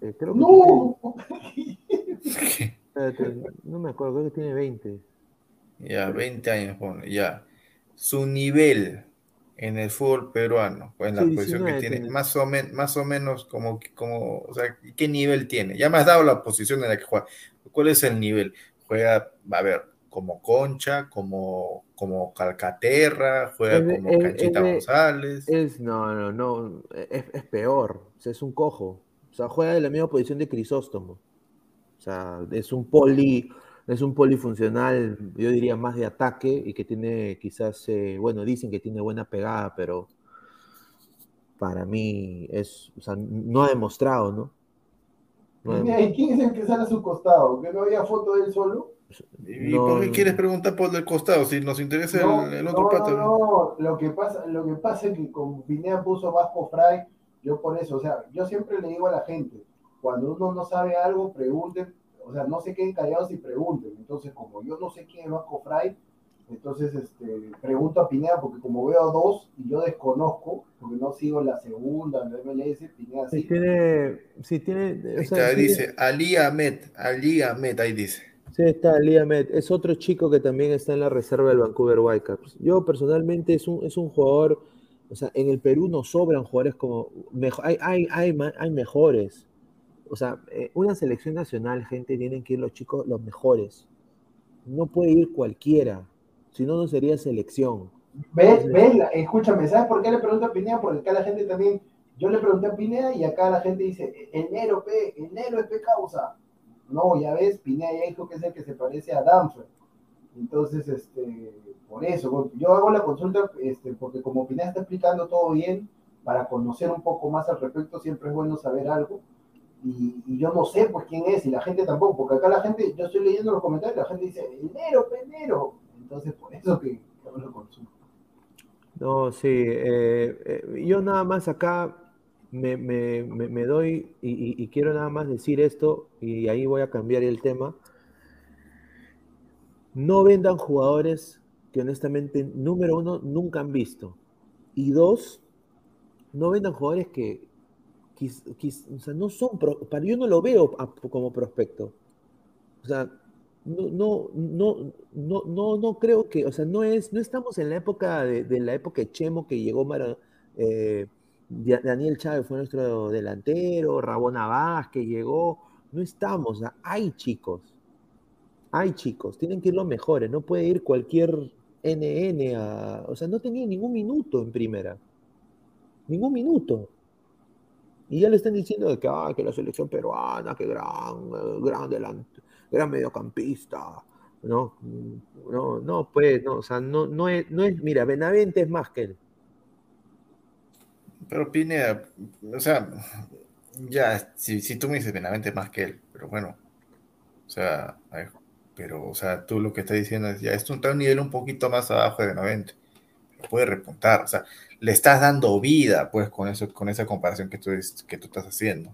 Eh, creo que
¡No!
tiene- espérate, no me acuerdo, creo que tiene 20.
Ya, 20 años, pone, ya. Su nivel en el fútbol peruano, pues en la
Sí,
posición que
19
tiene,
tiene.
más o, men- más o menos como, como, o sea, ¿qué nivel tiene? Ya me has dado la posición en la que juega. ¿Cuál es el nivel? Juega, a ver, como Concha, como, como Calcaterra, juega
Es de-
como
es-
Canchita
es de-
González.
Es, no, no, no, es, es peor. O sea, es un cojo. O sea, juega en la misma posición de Crisóstomo. O sea, es un poli, es un polifuncional, yo diría más de ataque y que tiene quizás, eh, bueno, dicen que tiene buena pegada, pero para mí es, o sea, no ha demostrado, ¿no? No ha
Pineda, ¿Y quién es el que sale a su costado? ¿Que no había foto de él solo?
¿Y
no,
por qué
no.
quieres preguntar por el costado? Si nos interesa
No,
el, el otro
no,
pata.
no, no, Lo que pasa, lo que pasa es que como Pineda puso Vasco Fray, yo por eso, o sea, yo siempre le digo a la gente, cuando uno no sabe algo, pregunten, o sea, no se queden callados y pregunten. Entonces, como yo no sé quién es Vasco Fray, entonces este, pregunto a Pineda, porque como veo dos y yo desconozco, porque no sigo la segunda, la MLS, Pineda
Sí
sí.
tiene, sí tiene, o
Ahí
sea,
está,
sí-
dice Ali Ahmed, Ali Ahmed, ahí dice.
Sí, está Liam. Es otro chico que también está en la reserva del Vancouver Whitecaps. Yo personalmente es un, es un jugador, o sea, en el Perú nos sobran jugadores como, mejo- hay, hay, hay, hay mejores. O sea, eh, una selección nacional, gente, tienen que ir los chicos, los mejores. No puede ir cualquiera, si no, no sería selección.
Ve, ve, la- escúchame, ¿sabes por qué le pregunto a Pineda? Porque acá la gente también, yo le pregunté a Pineda y acá la gente dice, el Nero, P, el Nero es P causa. No, ya ves, Pineda ya dijo que es el que se parece a Danfer. Entonces, este, por eso, yo hago la consulta, este, porque como Pineda está explicando todo bien, para conocer un poco más al respecto, siempre es bueno saber algo. Y, yo no sé pues quién es, y la gente tampoco, porque acá la gente, yo estoy leyendo los comentarios, la gente dice, el Nero, P, Nero. Entonces, por eso que, que hago la consulta.
No, sí. eh, eh, yo nada más acá me, me- me- me doy, y, quiero nada más decir esto, y ahí voy a cambiar el tema. No vendan jugadores que honestamente, número uno, nunca han visto. Y dos, no vendan jugadores que, o sea, no son, para yo no lo veo como prospecto. O sea, no, no, no, no, no, no creo que, o sea, no es, no estamos en la época de, la época de Chemo que llegó Mara- eh, Daniel Chávez fue nuestro delantero, Rabona Vázquez llegó, no estamos, hay chicos, hay chicos, tienen que ir los mejores, no puede ir cualquier NN a, o sea, no tenía ningún minuto en primera, ningún minuto. Y ya le están diciendo de que, ah, que la selección peruana, que gran, gran, delant- gran mediocampista. No, no, no, pues, no, o sea, no, no es, no es, mira, Benavente es más que él.
Pero Pineda, o sea, ya, si, si tú me dices Benavente es más que él, pero bueno, o sea, pero, o sea, tú lo que estás diciendo es ya, esto está a un nivel un poquito más abajo de Benavente, pero puede repuntar, o sea, le estás dando vida, pues, con eso, con esa comparación que tú, es- que tú estás haciendo.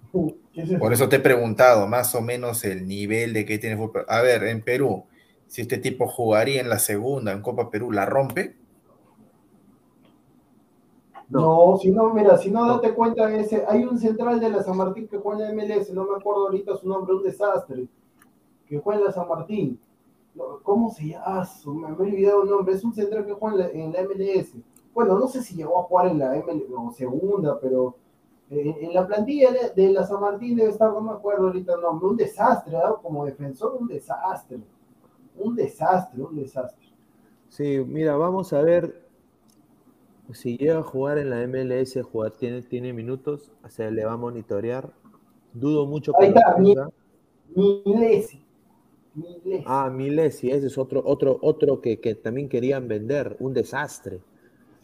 ¿Qué es eso?
Por eso te he preguntado más o menos el nivel de que tiene fútbol. A ver, en Perú, si este tipo jugaría en la segunda, en Copa Perú, ¿la rompe?
No, si no, mira, si no date cuenta, ese, hay un central de la San Martín que juega en la MLS, no me acuerdo ahorita su nombre, un desastre, que juega en la San Martín. No, ¿Cómo se llama? Su- Me, me he olvidado el nombre, es un central que juega en la, en la MLS. Bueno, no sé si llegó a jugar en la MLS o segunda, pero eh, en la plantilla de, de la San Martín debe estar, no me acuerdo ahorita el nombre, un desastre, ¿no? como defensor, un desastre. Un desastre, un desastre.
Sí, mira, vamos a ver si llega a jugar en la MLS, jugar tiene, tiene minutos, se le va a monitorear. Dudo mucho que
Ahí
lo.
Milesi. Milesi.
Ah, Milesi, ese es otro, otro, otro que, que también querían vender, un desastre.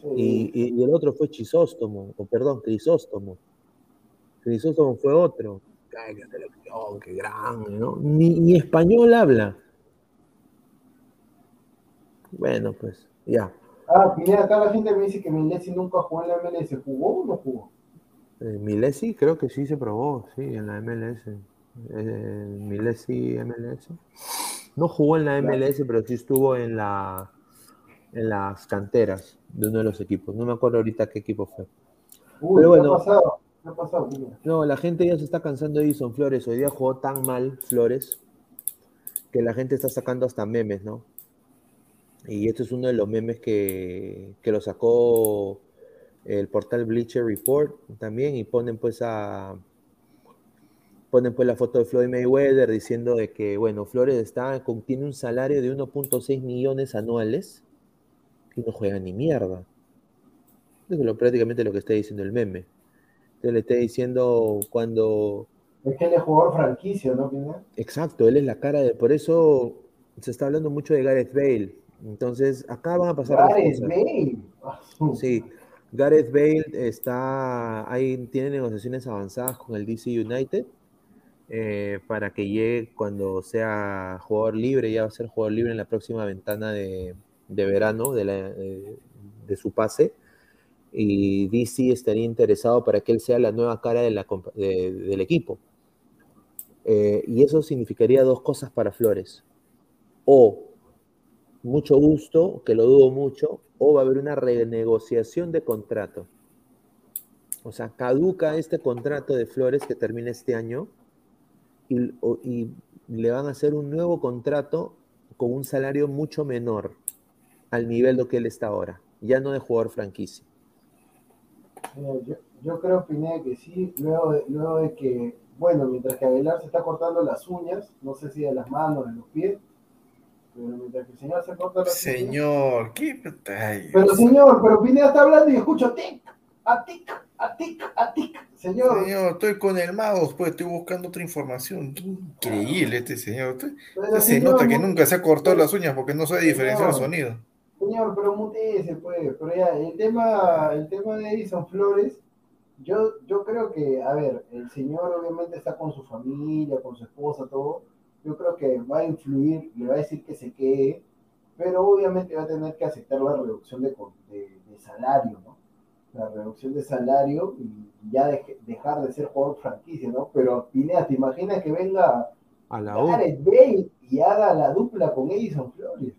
Sí.
Y, y- y el otro fue Chisóstomo, o perdón, Crisóstomo. Crisóstomo fue otro. Qué selección, qué grande, ¿no? Ni, ni español habla. Bueno, pues, ya.
Ah, mira, acá la gente me dice que Milesi nunca jugó en la MLS. ¿Jugó o no jugó?
Eh, Milesi creo que sí se probó, sí, en la MLS. Eh, Milesi MLS. No jugó en la MLS, pero sí estuvo en la en las canteras de uno de los equipos. No me acuerdo ahorita qué equipo fue.
Uy,
Pero
¿qué
bueno.
ha pasado? ¿Qué ha pasado?
No, la gente ya se está cansando de Edison Flores. Hoy día jugó tan mal Flores que la gente está sacando hasta memes, ¿no? Y este es uno de los memes que, que lo sacó el portal Bleacher Report también y ponen pues a ponen pues la foto de Floyd Mayweather diciendo de que bueno, Flores está con, tiene un salario de 1.6 millones anuales y no juega ni mierda. Es lo, prácticamente lo que está diciendo el meme. Entonces le está diciendo cuando
Es que él es jugador franquicia, ¿no?
Exacto, él es la cara de. Por eso se está hablando mucho de Gareth Bale. Entonces, acá van a pasar
Gareth
cosas.
Bale.
Sí, Gareth Bale está. Ahí tiene negociaciones avanzadas con el DC United eh, para que llegue cuando sea jugador libre. Ya va a ser jugador libre en la próxima ventana de, de verano de, la- de- de su pase. Y DC estaría interesado para que él sea la nueva cara de la del equipo. Eh, y eso significaría dos cosas para Flores. O mucho gusto, que lo dudo mucho, o va a haber una renegociación de contrato. O sea, caduca este contrato de Flores que termina este año y, le van a hacer un nuevo contrato con un salario mucho menor al nivel de que él está ahora, ya no de jugador franquicia.
Yo, creo, Pineda, que sí, luego de, luego que, bueno, mientras que Aguilar se está cortando las uñas, no sé si de las manos, de los pies, pero mientras que el señor se corta.
Señor, qué ay,
Pero señor, pero Pineda está hablando y escucho tic, a tic, a tic, a tic. Señor,
Señor, estoy con el mouse, pues estoy buscando otra información. Qué increíble este señor.
Pero
usted se
señor,
nota que nunca se ha cortado las uñas porque no sabe diferenciar el sonido.
Señor, pero muteese, pues. Pero ya, el tema, el tema de Edison Flores, yo, yo creo que, a ver, el señor obviamente está con su familia, con su esposa, todo. Yo creo que va a influir, le va a decir que se quede, pero obviamente va a tener que aceptar la reducción de, de- de salario, ¿no? la reducción de salario y ya dejar de ser jugador franquicia, ¿no? Pero Pineda, ¿te imaginas que venga
A la.
Gareth Bale y haga la dupla con Edison Flores?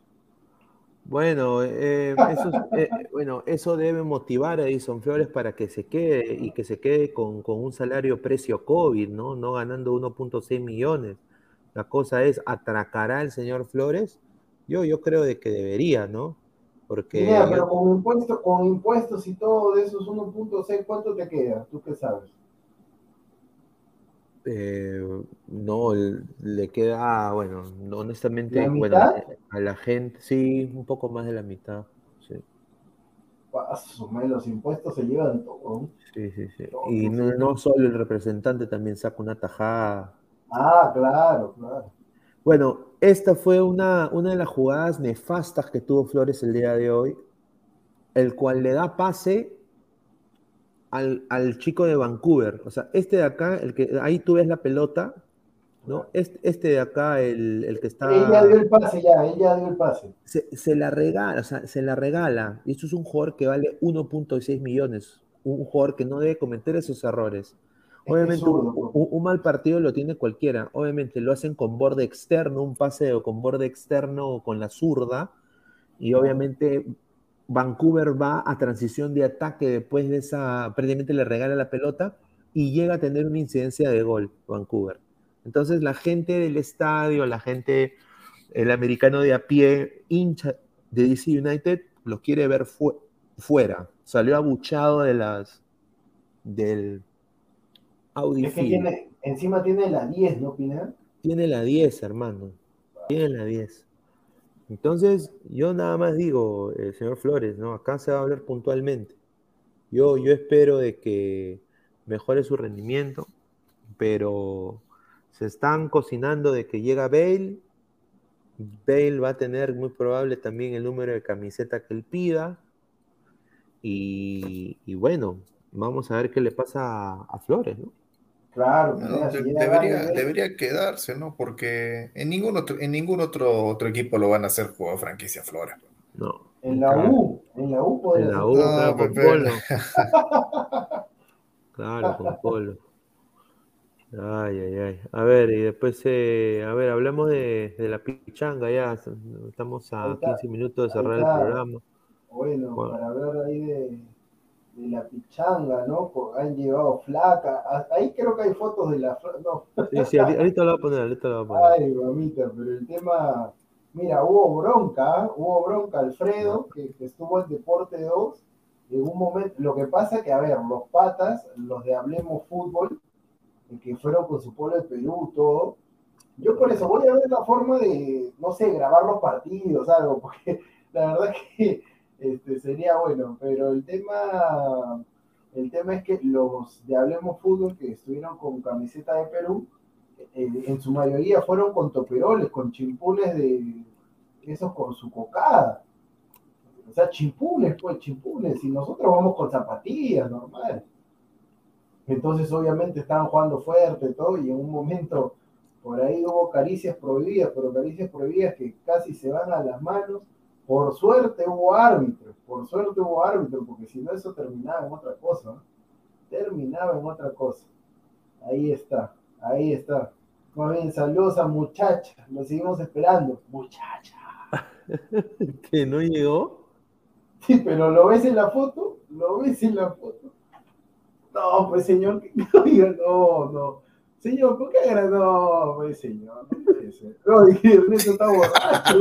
Bueno, eh, eso, es- eh, bueno, eso debe motivar a Edison Flores para que se quede y que se quede con, con un salario precio COVID, ¿no? No ganando 1.6 millones. La cosa es, ¿atracará el señor Flores? Yo, yo creo de que debería, ¿no? Porque yo-
pero con impuestos, con impuestos y todo de esos 1.6, ¿cuánto te queda? ¿Tú qué sabes?
eh, no, le queda, bueno, no, honestamente,
¿La
bueno, a la gente, sí, un poco más de la mitad. Sí,
Ah, los impuestos se llevan todo.
sí, sí. sí. Y no solo el representante también saca una tajada.
Ah, claro, claro.
Bueno, esta fue una, una de las jugadas nefastas que tuvo Flores el día de hoy, el cual le da pase al, al chico de Vancouver. O sea, este de acá, el que ahí tú ves la pelota, ¿no? Este, este de acá, el, el que está.
Ella dio el pase ya, ella dio el pase.
se, se la regala, o sea, se la regala. Y esto es un jugador que vale 1.6 millones. Un jugador que no debe cometer esos errores. Obviamente, un,
pues.
un- mal partido lo tiene cualquiera. Obviamente, lo hacen con borde externo, un paseo con borde externo con la zurda. Y obviamente, Vancouver va a transición de ataque después de esa. Prácticamente le regala la pelota y llega a tener una incidencia de gol, Vancouver. Entonces, la gente del estadio, la gente el americano de a pie, hincha de DC United, lo quiere ver fu- fuera. Salió abuchado de las del Audi
Es que tiene, encima tiene la 10, ¿no, Pineda?
Tiene la 10, hermano. Tiene la 10. Entonces, yo nada más digo, eh, señor Flores, ¿no? Acá se va a hablar puntualmente. Yo, yo espero de que mejore su rendimiento, pero se están cocinando de que llega Bale. Bale va a tener muy probable también el número de camiseta que él pida. Y, y bueno, vamos a ver qué le pasa a, a Flores, ¿no?
Claro,
No,
Pineda,
de-
si llega
debería, debería quedarse, ¿no? Porque en ningún otro, en ningún otro, otro equipo lo van a hacer jugador franquicia Flores.
No.
En la
Claro.
U, en la U podría
En la. U,
No,
claro, con. Polo. Claro, con Polo. Ay, ay, ay. A ver, y después, eh, a ver, hablamos de, de la pichanga ya. Estamos a
Ahí está,
15 minutos de cerrar el programa.
Bueno,
Bueno.
para hablar ahí de, de la pichanga, ¿no? Han llevado flaca. Ahí creo que hay fotos de la. No,
Sí, sí, ahorita lo voy a poner, ahorita lo voy a poner.
ay, mamita, pero el tema. Mira, hubo bronca, ¿ah? hubo bronca, Alfredo, que, que estuvo en Deporte 2. En un momento, lo que pasa que, a ver, los patas, los de Hablemos Fútbol, eh, que fueron con su pueblo de Perú, todo. Yo por eso voy a ver la forma de, no sé, grabar los partidos, algo, porque la verdad que este, sería bueno, pero el tema, el tema es que los de Hablemos Fútbol que estuvieron con camiseta de Perú, eh, en su mayoría fueron con toperoles, con chimpules de esos con su cocada. O sea, chimpules, pues chimpules, y nosotros vamos con zapatillas, normal. Entonces, obviamente, estaban jugando fuerte todo, y en un momento por ahí hubo caricias prohibidas, pero caricias prohibidas que casi se van a las manos. Por suerte hubo árbitros, por suerte hubo árbitros, porque si no, eso terminaba en otra cosa. ¿no? Terminaba en otra cosa. Ahí está, ahí está. Más bien, saludos a muchacha, lo seguimos esperando. Muchacha.
¿Que no llegó?
Sí, pero lo ves en la foto, lo ves en la foto. No, pues señor, oiga, no, no. Señor, ¿por qué? No, pues señor, no puede ser. No, dije, Ernesto está borracho.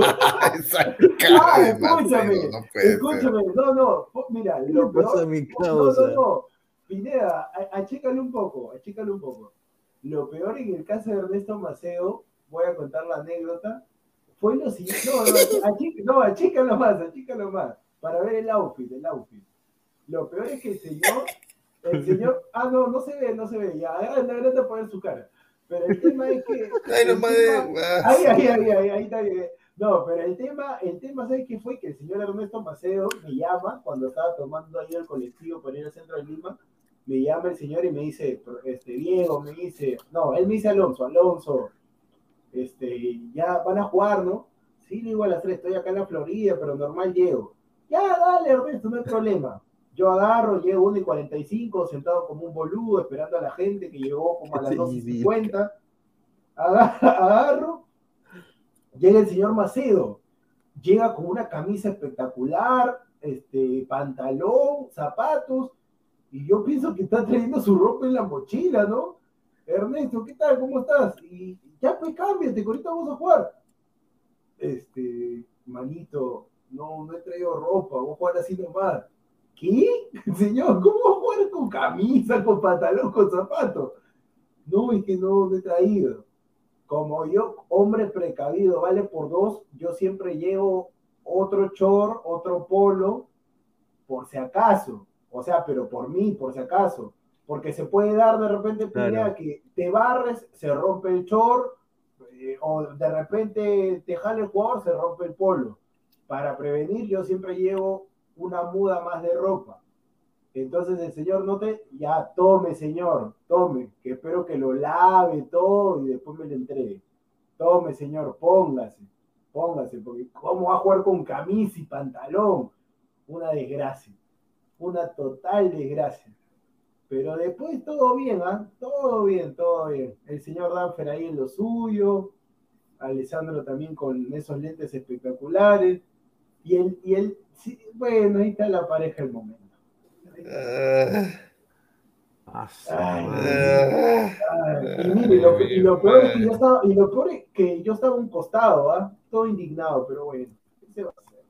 Ah, escúchame,
no.
Escúchame, no, no, mira,
¿Qué
lo peor, no, no, no, Pineda, a- achícale un poco, achícale un poco. Lo peor en el caso de Ernesto Maceo, voy a contar la anécdota, fue lo siguiente, no, no, no, achícalo más, achícalo más, para ver el outfit, el outfit. Lo peor es que el señor, el señor, ah, no, no se ve, no se ve, ya, agranda para ver su cara. Pero el tema es que...
Ay, no ah,
Ahí, ahí, ahí, ahí, ahí está bien. No, pero el tema, el tema, ¿sabes qué fue? Que el señor Ernesto Maceo me llama cuando estaba tomando ahí el colectivo para ir al centro de Lima. Me llama el señor y me dice, este, Diego, me dice, no, él me dice Alonso, Alonso, este, ya van a jugar, ¿no? Sí, le digo a las tres, estoy acá en la Florida, pero normal llego. Ya, dale, Ernesto, no hay problema. Yo agarro, llego 1 y 45, sentado como un boludo, esperando a la gente que llegó como a las
Sí,
2 y 50. Agarro, llega el señor Macedo, llega con una camisa espectacular, este, pantalón, zapatos, y yo pienso que está trayendo su ropa en la mochila, ¿no? Ernesto, ¿qué tal? ¿Cómo estás? Y ya pues cámbiate, que ahorita vamos a jugar. Este, manito, no, no he traído ropa, voy a jugar así nomás. ¿Qué? Señor, ¿cómo voy a jugar con camisa, con pantalón, con zapatos? No, es que no, no he traído. Como yo, hombre precavido, vale por dos, yo siempre llevo otro short, otro polo, por si acaso. O sea, pero por mí, por si acaso. Porque se puede dar de repente
Claro.
pelea que te barres, se rompe el short, eh, o de repente te jala el jugador, se rompe el polo. Para prevenir, yo siempre llevo una muda más de ropa. Entonces el señor no te, ya tome señor, tome, que espero que lo lave todo y después me lo entregue. Tome señor, póngase, póngase, porque ¿cómo va a jugar con camisa y pantalón? Una desgracia, una total desgracia. Pero después todo bien, ¿ah? Todo bien, todo bien. El señor Danfer ahí en lo suyo, Alessandro también con esos lentes espectaculares. Y él, y él, sí, bueno, ahí está la pareja del momento.
Ah,
Ah,
Ay,
ah,
Ay, y mire, lo, y lo peor es que yo estaba, y lo peor es que yo estaba a un costado, ¿ah? Todo indignado, pero bueno, ¿qué se va a hacer?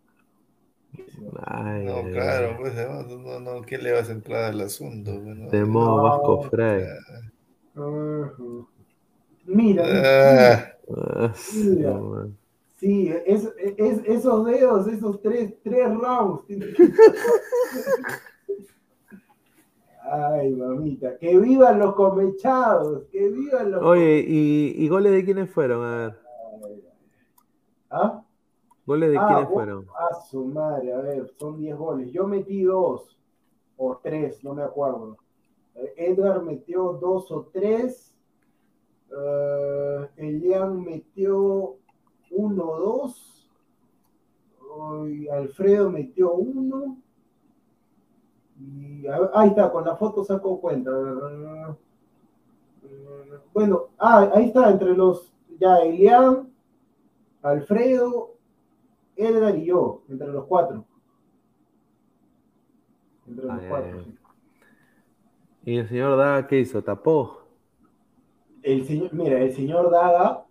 ¿Qué se va a hacer?
Ay,
No, claro, pues no, no, no, ¿qué le vas a entrar al asunto? Bueno,
De modo
No.
Vasco Fray.
Ujú. Mira,
Ah,
Ah, su
Mira. Sí, es, es- esos dedos, esos tres, tres rounds. Ay, mamita, que vivan los comechados, que vivan los
Oye, ¿y, y goles de quiénes fueron? A ver,
¿Ah?
goles de
Ah,
quiénes
vos-
fueron.
A su madre, a ver, son 10 goles. Yo metí dos o tres, no me acuerdo. Edgar metió dos o tres. Eh, Elian metió uno dos. Ay, Alfredo metió uno. Y, ver, ahí está, con la foto saco cuenta. Eh, Bueno, ah, ahí está, entre los, ya Elian, Alfredo, Edgar y yo, entre los cuatro. Entre los cuatro. sí.
¿Y el señor Daga qué hizo? ¿Tapó?
El señor, mira, el señor Daga,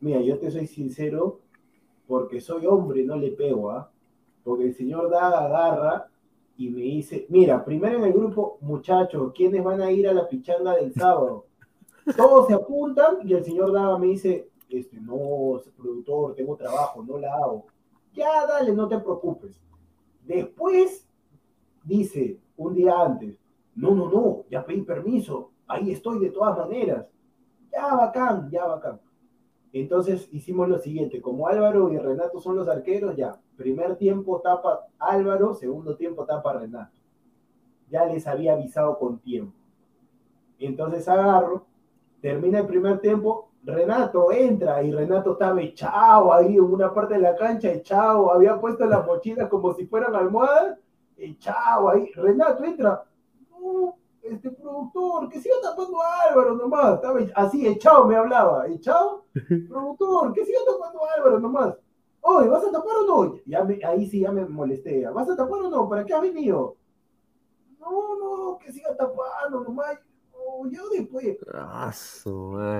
mira, yo te soy sincero, porque soy hombre, no le pego, ¿ah? Porque el señor Daga agarra y me dice, mira, primero en el grupo, muchachos, ¿quiénes van a ir a la pichanga del sábado? Todos se apuntan y el señor Daga me dice, este, no, productor, tengo trabajo, no la hago. Ya, dale, no te preocupes. Después dice, un día antes, no, no, no, ya pedí permiso, ahí estoy de todas maneras. Ya, bacán, ya, bacán. Entonces hicimos lo siguiente, como Álvaro y Renato son los arqueros, ya, primer tiempo tapa Álvaro, segundo tiempo tapa Renato. Ya les había avisado con tiempo. Entonces agarro, termina el primer tiempo, Renato entra y Renato estaba echado ahí en una parte de la cancha, echado, había puesto las mochilas como si fueran almohadas, echado ahí. Renato entra, este productor, que siga tapando a Álvaro nomás, estaba así, echado me hablaba, echado, productor, que siga tapando a Álvaro nomás. Oye, ¿vas a tapar o no? Ya me- ahí sí ya me molesté. ¿Vas a tapar o no? ¿Para qué has venido? No, no, que siga tapando nomás. No, yo después.
Ah,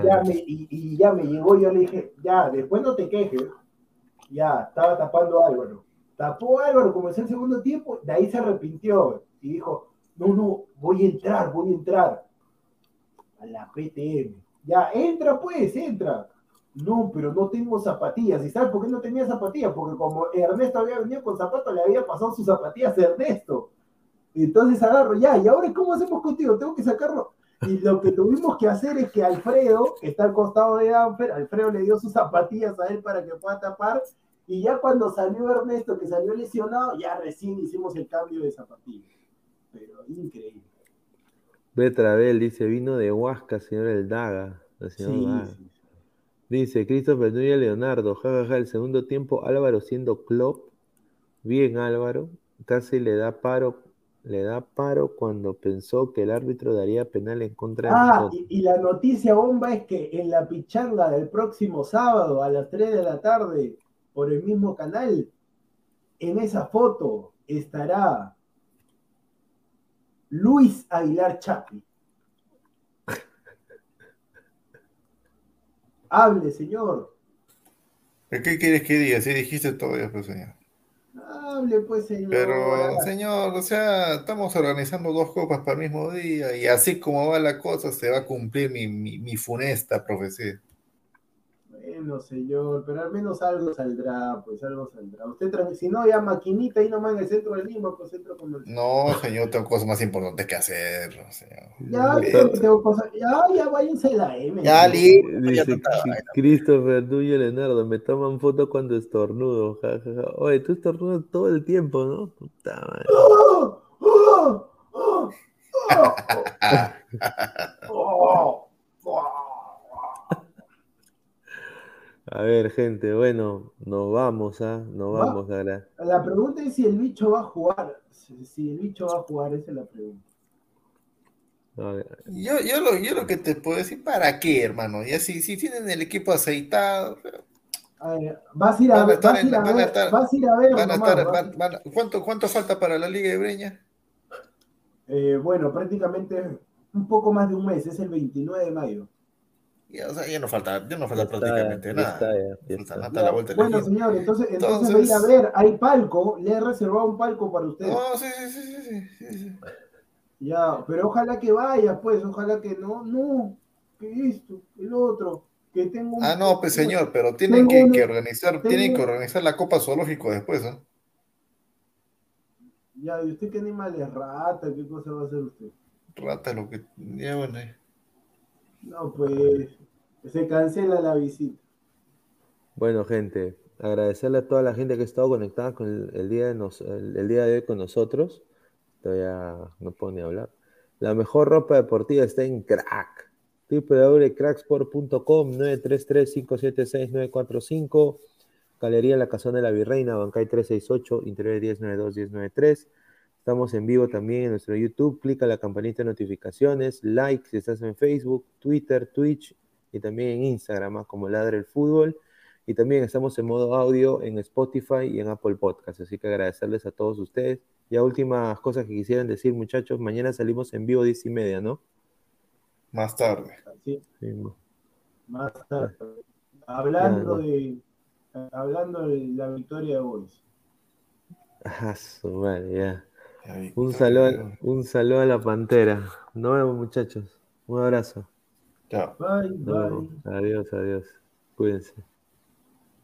Ya me, y, y ya me llegó, yo le dije, ya, después no te quejes. Ya, estaba tapando a Álvaro. Tapó a Álvaro, comenzó el segundo tiempo, de ahí se arrepintió y dijo, no, no, voy a entrar, voy a entrar. A la PTM. Ya, entra pues, entra. No, pero no tengo zapatillas. ¿Y sabes por qué no tenía zapatillas? Porque como Ernesto había venido con zapatos, le había pasado sus zapatillas a Ernesto. Entonces agarro, ya, ¿y ahora cómo hacemos contigo? Tengo que sacarlo. Y lo que tuvimos que hacer es que Alfredo, que está al costado de Danfer, Alfredo le dio sus zapatillas a él para que pueda tapar. Y ya cuando salió Ernesto, que salió lesionado, ya recién hicimos el cambio de zapatillas. Pero increíble.
Betravel dice, vino de Huasca, señor El Daga.
Sí, sí.
Dice Christopher Núñez Leonardo, jajaja, el segundo tiempo Álvaro siendo Klopp, bien Álvaro, casi le da paro le da paro cuando pensó que el árbitro daría penal en contra de
Ah, y, y la noticia bomba es que en la pichanga del próximo sábado a las 3 de la tarde, por el mismo canal, en esa foto estará Luis Aguilar Chapi. Hable, señor.
¿Pero ¿Qué quieres que diga? Si dijiste todo ya, pues, señor.
Hable, pues, señor.
Pero, señor, o sea, estamos organizando dos copas para el mismo día y así como va la cosa, se va a cumplir mi, mi, mi funesta profecía.
Bueno, señor, pero al menos algo saldrá, pues algo saldrá. Usted, si no, ya maquinita ahí nomás en el centro de Lima, pues centro comercial.
No, señor, tengo cosas más importantes que hacer, señor.
Ya,
Sí.
tengo- tengo cosas- ya, ya váyanse a la M.
Ya,
¿no?
listo, ya
Dice. Christopher Núñez Leonardo, me toman foto cuando estornudo. ja, ja, ja. Oye, tú estornudas todo el tiempo, ¿no? Puta madre.
¡Oh! ¡Oh! ¡Oh! ¡Oh! ¡Oh!
A ver, gente, bueno, nos vamos, ¿ah? Nos
Va.
vamos, ahora.
La pregunta es si el bicho va a jugar. Si, si el bicho va a jugar, esa es la pregunta.
A ver,
Yo, yo, lo, yo lo que te puedo decir, ¿para qué, hermano? Ya si, si tienen el equipo aceitado,
A ver, vas a ir a
a
ver, a a
van a
ver,
estar-
a a
a van- van- ¿cuánto, ¿cuánto falta para la Liga de Breña?
Eh, bueno, prácticamente un poco más de un mes, es el 29 de mayo.
Ya, o sea, ya no falta, ya no falta
está,
prácticamente nada.
está,
Falta la vuelta
Bueno, señor, entonces, entonces,
Entonces-
a ver, hay palco, le he reservado un palco para usted.
No, sí, sí, sí, sí, sí, sí.
Ya, pero ojalá que vaya, pues, ojalá que no, no, que esto, el otro, que tengo un...
Ah, no, pues señor, pero tienen que, organizar, tienen que organizar la Copa Zoológico después, ¿no?
Ya, ¿y usted qué animal es rata? ¿Qué cosa va a hacer usted?
Rata, lo que. Ya, bueno. eh.
No, pues, se cancela la visita.
Bueno, gente, agradecerle a toda la gente que ha estado conectada con el, día, de nos- el día de hoy con nosotros. Todavía no puedo ni hablar. La mejor ropa deportiva está en Crack. www.cracksport.com 933-576-945 Galería La Casona de la Virreina, Bancay 368, Interior 1092-1093. Estamos en vivo también en nuestro YouTube. Clica la campanita de notificaciones, like si estás en Facebook, Twitter, Twitch y también en Instagram como Ladre el Fútbol. Y también estamos en modo audio en Spotify y en Apple Podcast. Así que agradecerles a todos ustedes. Ya últimas cosas que quisieran decir, muchachos. Mañana salimos en vivo 10 y media, ¿no?
Más tarde.
Sí, más tarde. Hablando
Ya,
de, hablando de la victoria de Boys.
Ah, su madre, ya.
Ahí,
Un saludo, un saludo a la pantera. Nos vemos, muchachos. Un abrazo.
Chao.
Bye.
Adiós, adiós. Cuídense.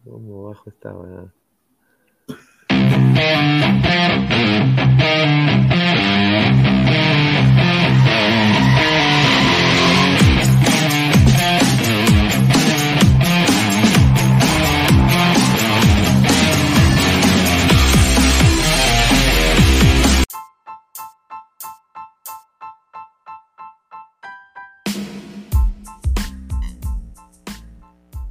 ¿Cómo bajo esta